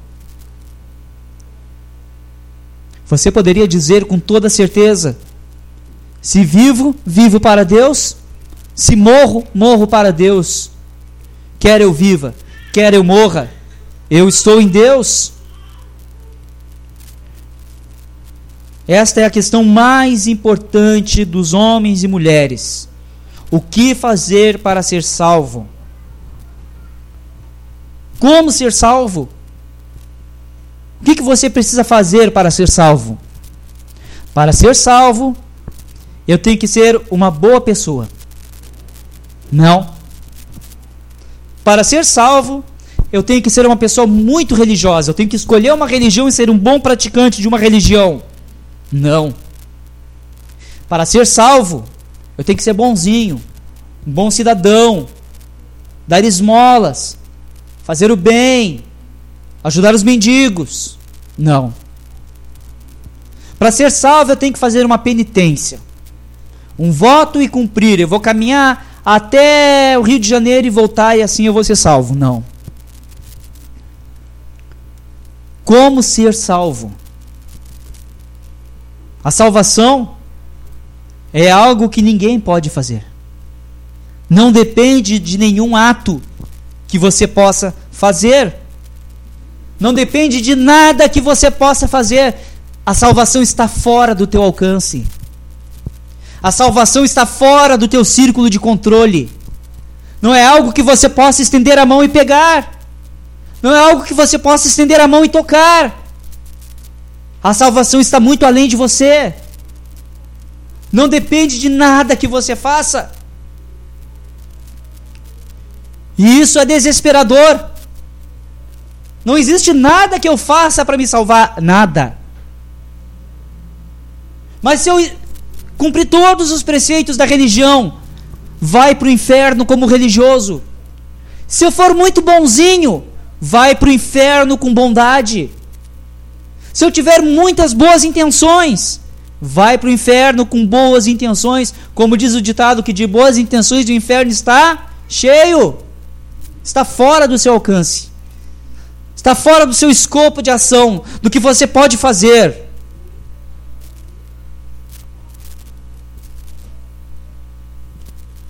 S1: Você poderia dizer com toda certeza: se vivo, vivo para Deus. Se morro, morro para Deus. Quer eu viva, quer eu morra, eu estou em Deus. Esta é a questão mais importante dos homens e mulheres. O que fazer para ser salvo? Como ser salvo? O que, que você precisa fazer para ser salvo? Para ser salvo, eu tenho que ser uma boa pessoa. Não. Para ser salvo, eu tenho que ser uma pessoa muito religiosa, eu tenho que escolher uma religião e ser um bom praticante de uma religião. Não. Para ser salvo, eu tenho que ser bonzinho, um bom cidadão, dar esmolas, fazer o bem, ajudar os mendigos. Não. Para ser salvo, eu tenho que fazer uma penitência, um voto e cumprir. Eu vou caminhar até o Rio de Janeiro e voltar e assim eu vou ser salvo. Não. Como ser salvo? A salvação é algo que ninguém pode fazer. Não depende de nenhum ato que você possa fazer. Não depende de nada que você possa fazer. A salvação está fora do teu alcance. A salvação está fora do teu círculo de controle. Não é algo que você possa estender a mão e pegar. Não é algo que você possa estender a mão e tocar. A salvação está muito além de você. Não depende de nada que você faça. E isso é desesperador. Não existe nada que eu faça para me salvar, nada. Mas se eu cumprir todos os preceitos da religião, vai para o inferno como religioso. Se eu for muito bonzinho, vai para o inferno com bondade. Se eu tiver muitas boas intenções, vai para o inferno com boas intenções, como diz o ditado que de boas intenções o inferno está cheio, está fora do seu alcance, está fora do seu escopo de ação, do que você pode fazer.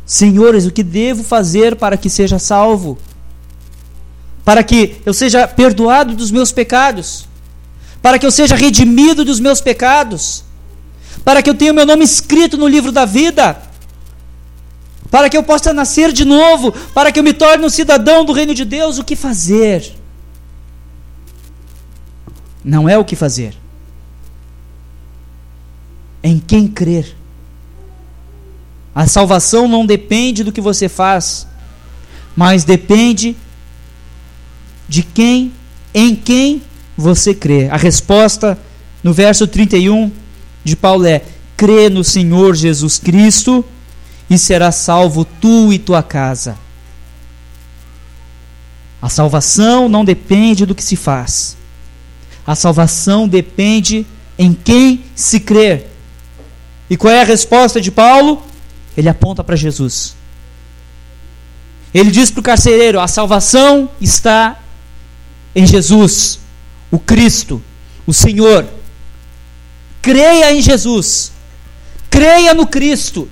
S1: Senhores, o que devo fazer para que seja salvo? para que eu seja perdoado dos meus pecados, para que eu seja redimido dos meus pecados, para que eu tenha meu nome escrito no livro da vida, para que eu possa nascer de novo, para que eu me torne um cidadão do reino de Deus, o que fazer? Não é o que fazer, em quem crer. A salvação não depende do que você faz, mas depende de quem, em quem você crê. A resposta no verso 31 de Paulo é: crê no Senhor Jesus Cristo e será salvo tu e tua casa. A salvação não depende do que se faz. A salvação depende em quem se crer. E qual é a resposta de Paulo? Ele aponta para Jesus. Ele diz para o carcereiro: a salvação está em Jesus, o Cristo, o Senhor. Creia em Jesus, creia no Cristo,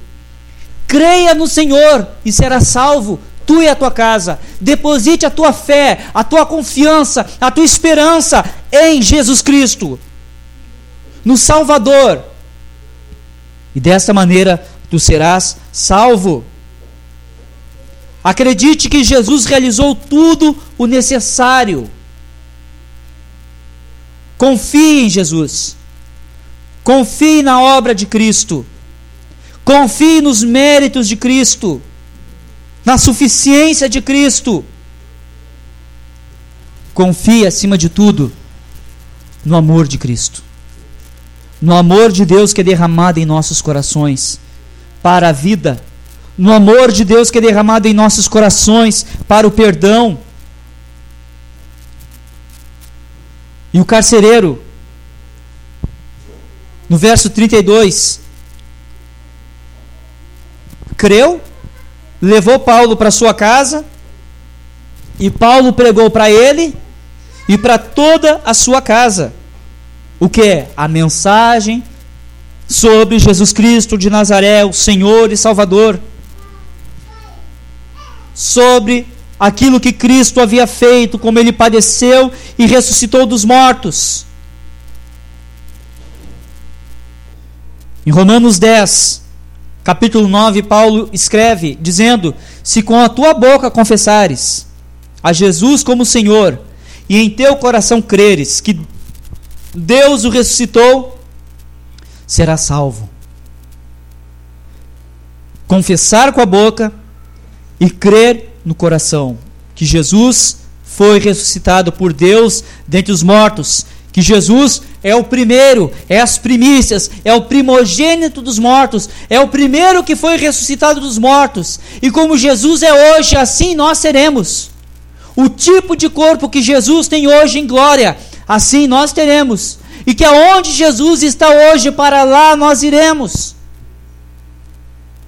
S1: creia no Senhor e será salvo, tu e a tua casa. Deposite a tua fé, a tua confiança, a tua esperança em Jesus Cristo, no Salvador. E desta maneira tu serás salvo. Acredite que Jesus realizou tudo o necessário. Confie em Jesus. Confie na obra de Cristo. Confie nos méritos de Cristo. Na suficiência de Cristo. Confie, acima de tudo, no amor de Cristo. No amor de Deus que é derramado em nossos corações para a vida. No amor de Deus que é derramado em nossos corações para o perdão. E o carcereiro no verso 32, creu, levou Paulo para sua casa, e Paulo pregou para ele e para toda a sua casa. O que é? A mensagem sobre Jesus Cristo de Nazaré, o Senhor e Salvador. Sobre aquilo que Cristo havia feito, como ele padeceu e ressuscitou dos mortos. Em Romanos 10, capítulo 9, Paulo escreve dizendo: Se com a tua boca confessares a Jesus como Senhor e em teu coração creres que Deus o ressuscitou, serás salvo. Confessar com a boca e crer no coração que Jesus foi ressuscitado por Deus dentre os mortos que Jesus é o primeiro, é as primícias, é o primogênito dos mortos, é o primeiro que foi ressuscitado dos mortos. E como Jesus é hoje, assim nós seremos. O tipo de corpo que Jesus tem hoje em glória, assim nós teremos. E que aonde Jesus está hoje, para lá nós iremos.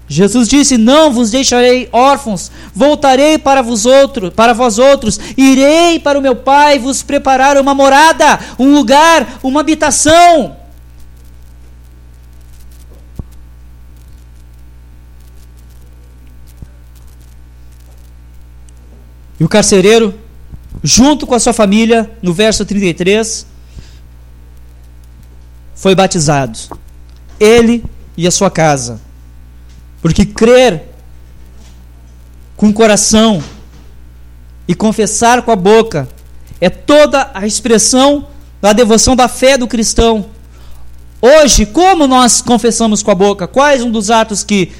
S1: Jesus disse: Não vos deixarei órfãos, voltarei para vós outros, para vós outros, irei para o meu Pai vos preparar uma morada, um lugar, uma habitação. E o carcereiro, junto com a sua família, no verso 33, foi batizado. Ele e a sua casa. Porque crer com o coração e confessar com a boca é toda a expressão da devoção da fé do cristão. Hoje, como nós confessamos com a boca? Quais um dos atos que,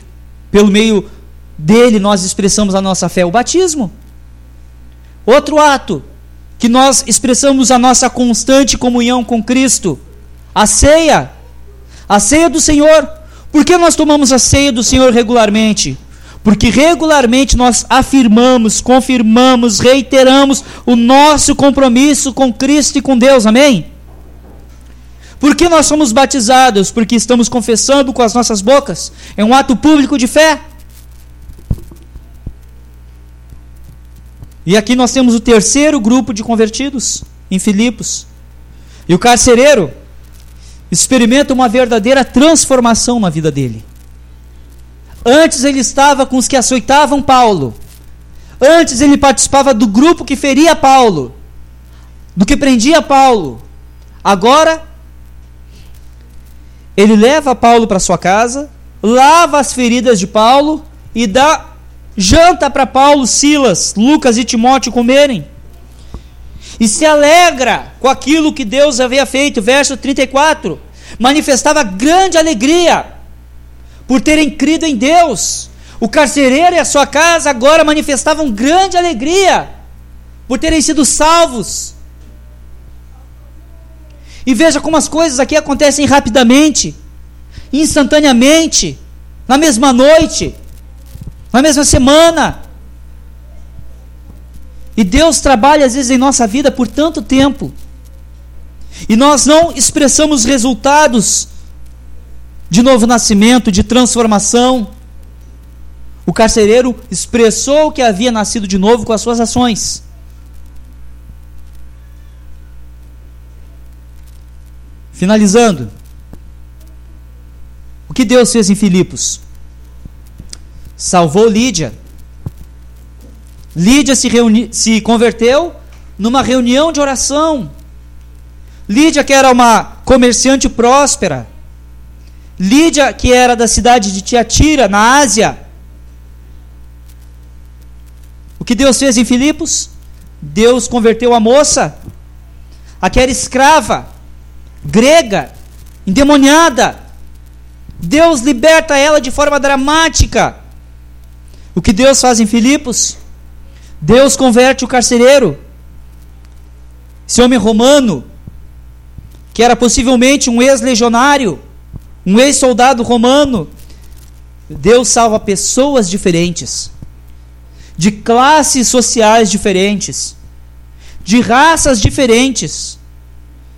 S1: pelo meio dele, nós expressamos a nossa fé? O batismo. Outro ato que nós expressamos a nossa constante comunhão com Cristo, a ceia. A ceia do Senhor. Por que nós tomamos a ceia do Senhor regularmente? Porque regularmente nós afirmamos, confirmamos, reiteramos o nosso compromisso com Cristo e com Deus, amém? Por que nós somos batizados? Porque estamos confessando com as nossas bocas. É um ato público de fé. E aqui nós temos o terceiro grupo de convertidos, em Filipos. E o carcereiro, experimenta uma verdadeira transformação na vida dele. Antes ele estava com os que açoitavam Paulo. Antes ele participava do grupo que feria Paulo, do que prendia Paulo. Agora ele leva Paulo para sua casa, lava as feridas de Paulo e dá janta para Paulo, Silas, Lucas e Timóteo comerem e se alegra com aquilo que Deus havia feito. Verso 34. manifestava grande alegria por terem crido em Deus. O carcereiro e a sua casa agora manifestavam grande alegria por terem sido salvos. E veja como as coisas aqui acontecem rapidamente, instantaneamente, na mesma noite, na mesma semana. E Deus trabalha às vezes em nossa vida por tanto tempo. E nós não expressamos resultados de novo nascimento, de transformação. O carcereiro expressou que havia nascido de novo com as suas ações. Finalizando. O que Deus fez em Filipos? Salvou Lídia. Lídia se, reuni, se converteu numa reunião de oração. Lídia, que era uma comerciante próspera. Lídia, que era da cidade de Tiatira, na Ásia. O que Deus fez em Filipos? Deus converteu a moça, a que era escrava, grega, endemoniada. Deus liberta ela de forma dramática. O que Deus faz em Filipos? Deus converte o carcereiro. Esse homem romano, que era possivelmente um ex-legionário, um ex-soldado romano, Deus salva pessoas diferentes, de classes sociais diferentes, de raças diferentes,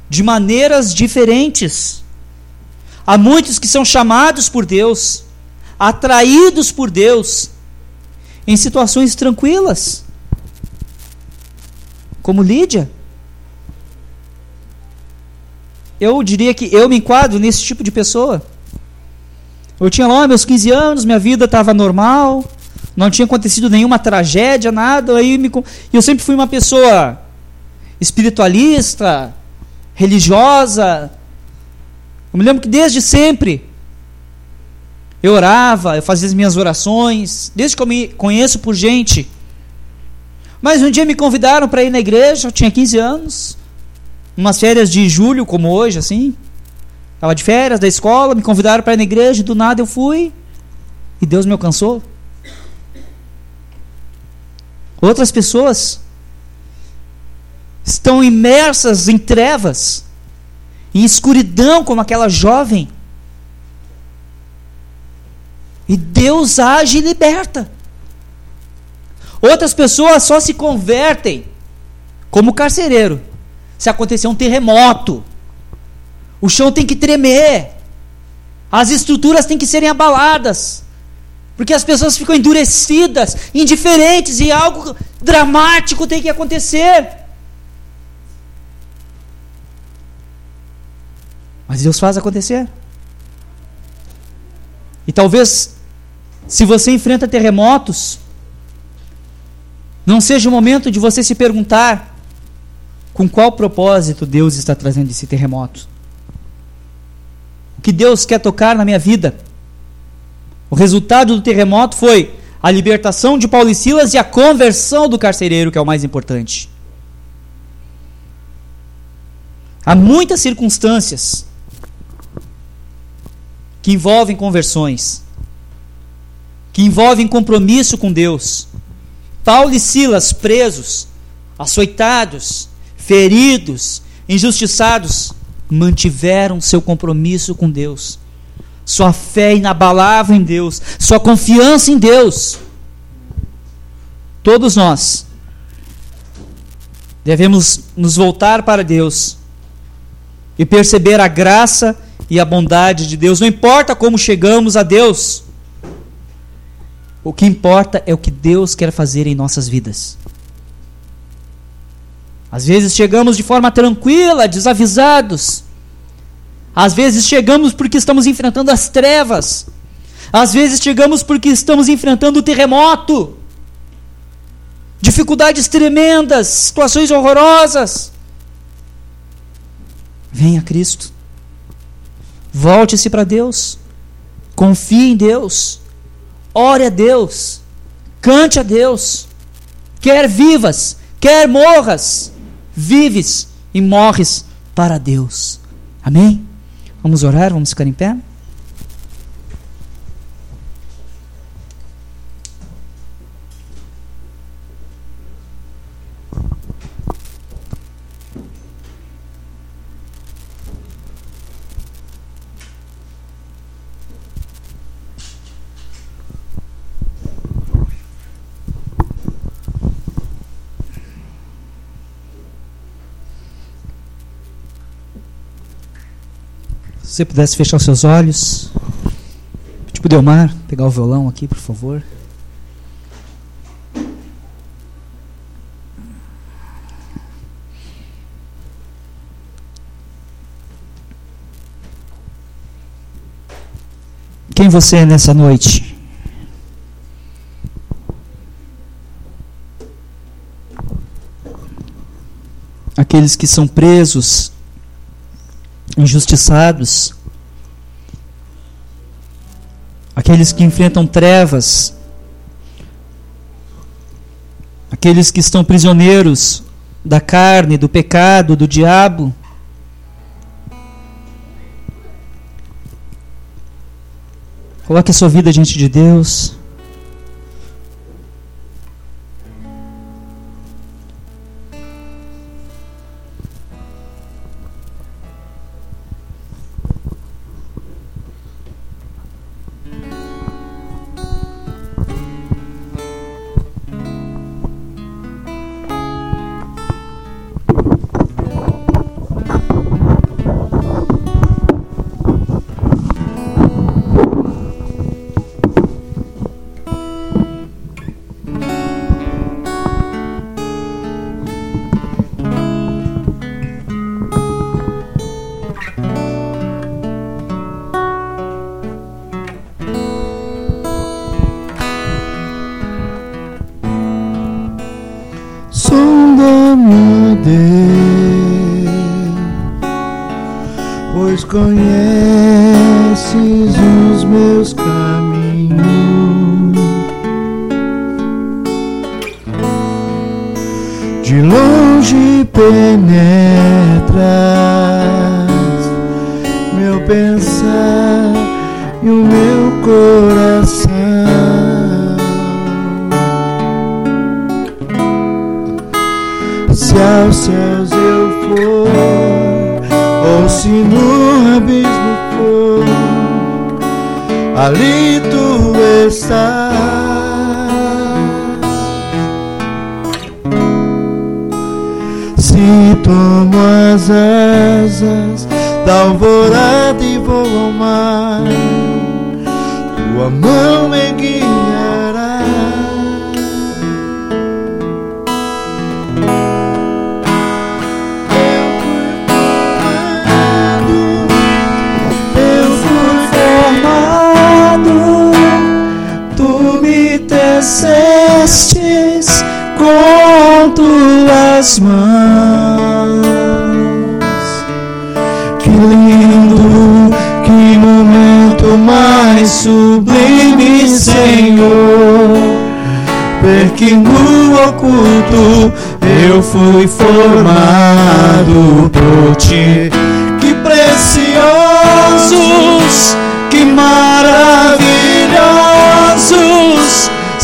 S1: de maneiras diferentes. Há muitos que são chamados por Deus, atraídos por Deus, em situações tranquilas como Lídia. Eu diria que eu me enquadro nesse tipo de pessoa. Eu tinha lá meus 15 anos, minha vida estava normal, não tinha acontecido nenhuma tragédia, nada. Aí me, eu sempre fui uma pessoa espiritualista, religiosa. Eu me lembro que desde sempre eu orava, eu fazia as minhas orações, desde que eu me conheço por gente mas um dia me convidaram para ir na igreja, eu tinha 15 anos, umas férias de julho, como hoje, assim. Estava de férias da escola, me convidaram para ir na igreja, do nada eu fui, e Deus me alcançou. Outras pessoas estão imersas em trevas, em escuridão, como aquela jovem. E Deus age e liberta. Outras pessoas só se convertem como carcereiro se acontecer um terremoto. O chão tem que tremer. As estruturas têm que serem abaladas. Porque as pessoas ficam endurecidas, indiferentes e algo dramático tem que acontecer. Mas Deus faz acontecer. E talvez, se você enfrenta terremotos, não seja o momento de você se perguntar com qual propósito Deus está trazendo esse terremoto. O que Deus quer tocar na minha vida? O resultado do terremoto foi a libertação de Paulo e Silas e a conversão do carcereiro, que é o mais importante. Há muitas circunstâncias que envolvem conversões, que envolvem compromisso com Deus Paulo e Silas presos, açoitados, feridos, injustiçados, mantiveram seu compromisso com Deus, sua fé inabalável em Deus, sua confiança em Deus. Todos nós devemos nos voltar para Deus e perceber a graça e a bondade de Deus, não importa como chegamos a Deus. O que importa é o que Deus quer fazer em nossas vidas. Às vezes chegamos de forma tranquila, desavisados. Às vezes chegamos porque estamos enfrentando as trevas. Às vezes chegamos porque estamos enfrentando o terremoto. Dificuldades tremendas, situações horrorosas. Venha Cristo. Volte-se para Deus. Confie em Deus. Ore a Deus. Cante a Deus. Quer vivas, quer morras, vives e morres para Deus. Amém? Vamos orar, vamos ficar em pé? Se você pudesse fechar os seus olhos. Tipo Delmar, pegar o violão aqui, por favor. Quem você é nessa noite? Aqueles que são presos injustiçados, aqueles que enfrentam trevas, aqueles que estão prisioneiros da carne, do pecado, do diabo. Coloque a sua vida diante de Deus. pois conheces os meus caminhos. De longe penetras
S2: meu pensar e o meu coração. aos céus eu for, ou se no abismo for, ali tu estás.
S1: Se tomo as asas
S2: da alvorada e vou
S1: ao mar, tua mão me tuas mãos. Que lindo, que momento mais sublime, Senhor. Porque no oculto eu fui formado por ti. Que preciosos, que maravilhosos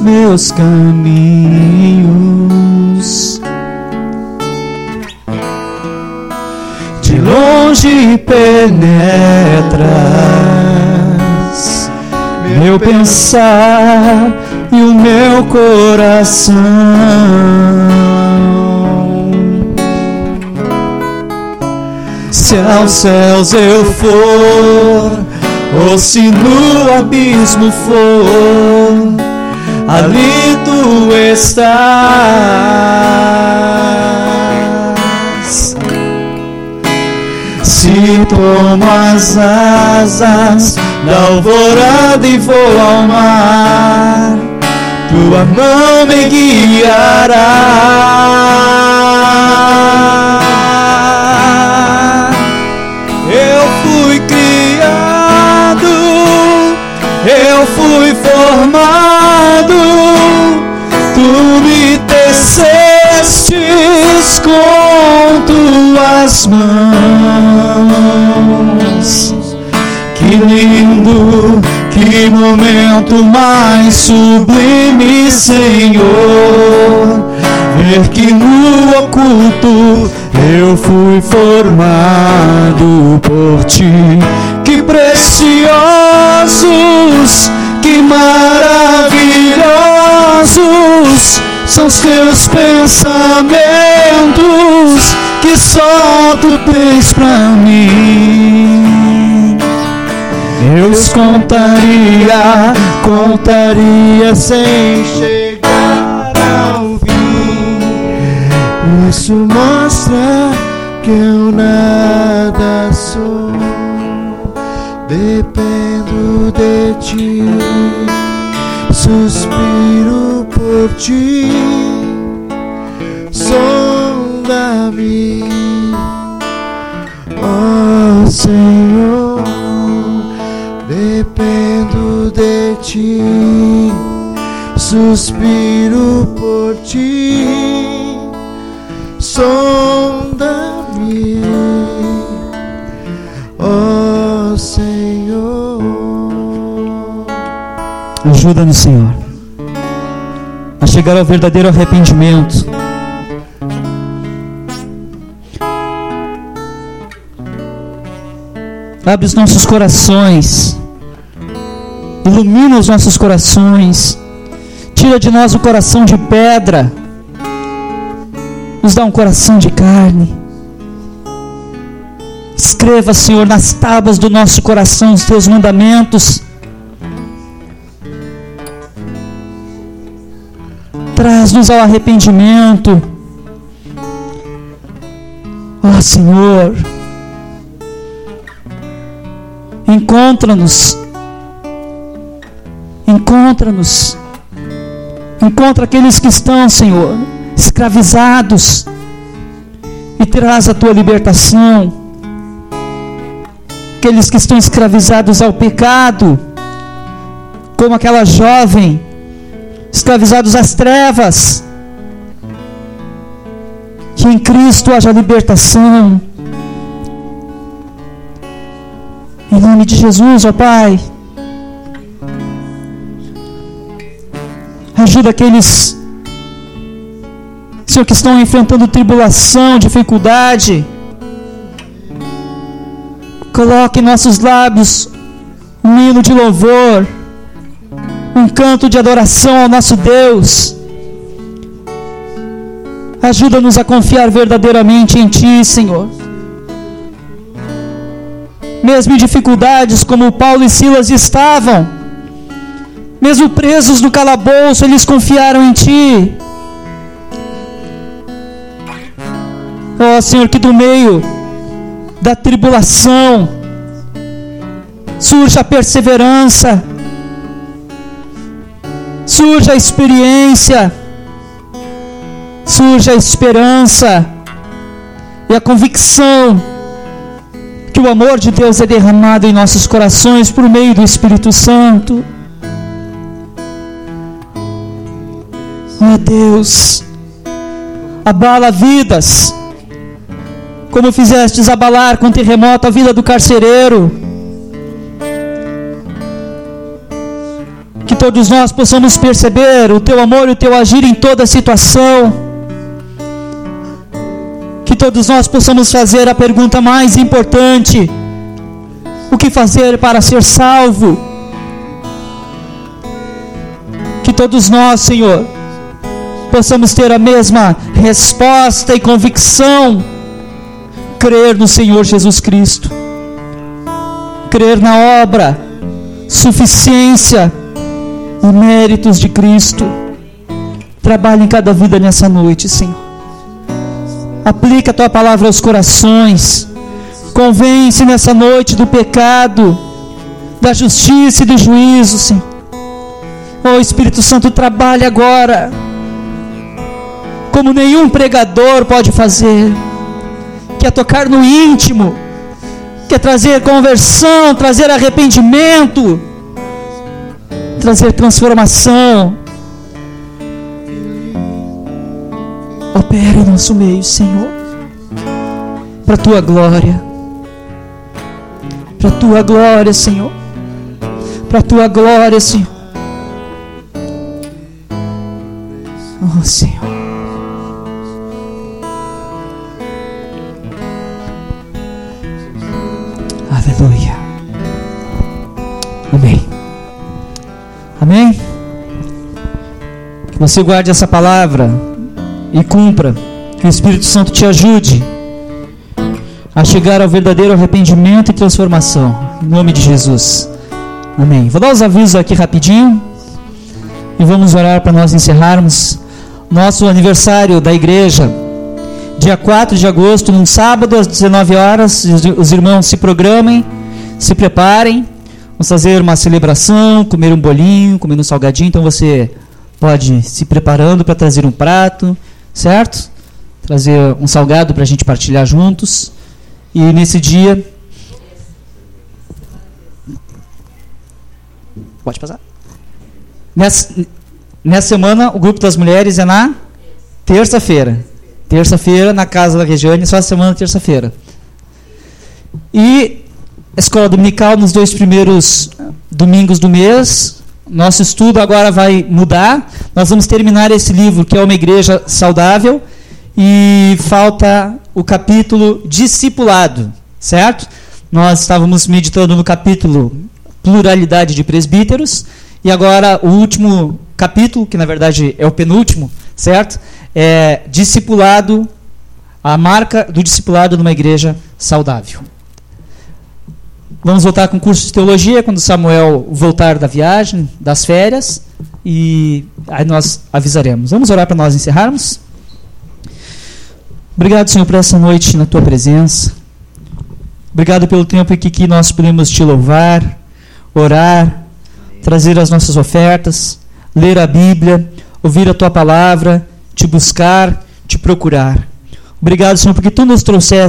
S1: meus caminhos. De longe penetras meu pensar e o meu coração. Se aos céus eu for, ou se no abismo for ali tu estás. Se tomo as asas da alvorada e vou ao mar, tua mão me guiará. Eu fui criado, eu fui formado, tu me tecestes com tuas mãos. Que lindo, que momento mais sublime, Senhor. Ver que no oculto eu fui formado por ti. Preciosos, que maravilhosos são os teus pensamentos que só tu tens pra mim. Eu os contaria, contaria sem chegar ao fim. Isso mostra que eu nada sou. Dependo de ti, suspiro por ti. Sonda-me, ó Senhor. Dependo de ti, suspiro por ti. Sonda-me, Ajuda-nos, Senhor, a chegar ao verdadeiro arrependimento. Abre os nossos corações, ilumina os nossos corações, tira de nós o coração de pedra, nos dá um coração de carne. Escreva, Senhor, nas tábuas do nosso coração os teus mandamentos. Traz-nos ao arrependimento. Ó oh, Senhor, encontra-nos. Encontra-nos. Encontra aqueles que estão, Senhor, escravizados e traz a tua libertação. Aqueles que estão escravizados ao pecado, como aquela jovem, escravizados às trevas. Que em Cristo haja libertação. Em nome de Jesus, ó Pai. Ajuda aqueles, Senhor, que estão enfrentando tribulação, dificuldade. Coloque em nossos lábios um hino de louvor, um canto de adoração ao nosso Deus. Ajuda-nos a confiar verdadeiramente em Ti, Senhor. Mesmo em dificuldades como Paulo e Silas estavam, mesmo presos no calabouço, eles confiaram em Ti. Ó oh, Senhor, que do meio da tribulação surja a perseverança, surja a experiência, surja a esperança e a convicção que o amor de Deus é derramado em nossos corações por meio do Espírito Santo. Oh Deus, abala vidas, como fizestes abalar com terremoto a vida do carcereiro. Todos nós possamos perceber o teu amor e o teu agir em toda situação. Que todos nós possamos fazer a pergunta mais importante: o que fazer para ser salvo? Que todos nós, Senhor, possamos ter a mesma resposta e convicção. Crer no Senhor Jesus Cristo, crer na obra, suficiência e méritos de Cristo. Trabalhe em cada vida nessa noite, Senhor. Aplica a tua palavra aos corações. Convence nessa noite do pecado, da justiça e do juízo, Senhor. Oh Espírito Santo, trabalhe agora, como nenhum pregador pode fazer, que é tocar no íntimo, que é trazer conversão, trazer arrependimento, trazer transformação. Opera em nosso meio, Senhor, para a tua glória, para a tua glória, Senhor, para a tua glória, Senhor. Oh Senhor. Você guarde essa palavra e cumpra. Que o Espírito Santo te ajude a chegar ao verdadeiro arrependimento e transformação. Em nome de Jesus. Amém. Vou dar os avisos aqui rapidinho. E vamos orar para nós encerrarmos nosso aniversário da igreja, dia 4 de agosto, num sábado às 19 horas. Os irmãos se programem, se preparem. Vamos fazer uma celebração, comer um bolinho, comer um salgadinho. Então você pode ir se preparando para trazer um prato, certo? Trazer um salgado para a gente partilhar juntos. E nesse dia. Pode passar? Nessa, Nessa semana, o grupo das mulheres é na terça-feira. Terça-feira, na casa da Regiane, só a semana terça-feira. E escola dominical nos dois primeiros domingos do mês. Nosso estudo agora vai mudar. Nós vamos terminar esse livro, que é uma igreja saudável, e falta o capítulo discipulado, certo? Nós estávamos meditando no capítulo pluralidade de presbíteros, e agora o último capítulo, que na verdade é o penúltimo, certo? É discipulado, a marca do discipulado numa igreja saudável. Vamos voltar com o curso de teologia quando Samuel voltar da viagem, das férias, e aí nós avisaremos. Vamos orar para nós encerrarmos? Obrigado, Senhor, por essa noite na tua presença. Obrigado pelo tempo em que nós podemos te louvar, orar, trazer as nossas ofertas ler a Bíblia, ouvir a tua palavra, te buscar, te procurar. Obrigado, Senhor, porque tu nos trouxeste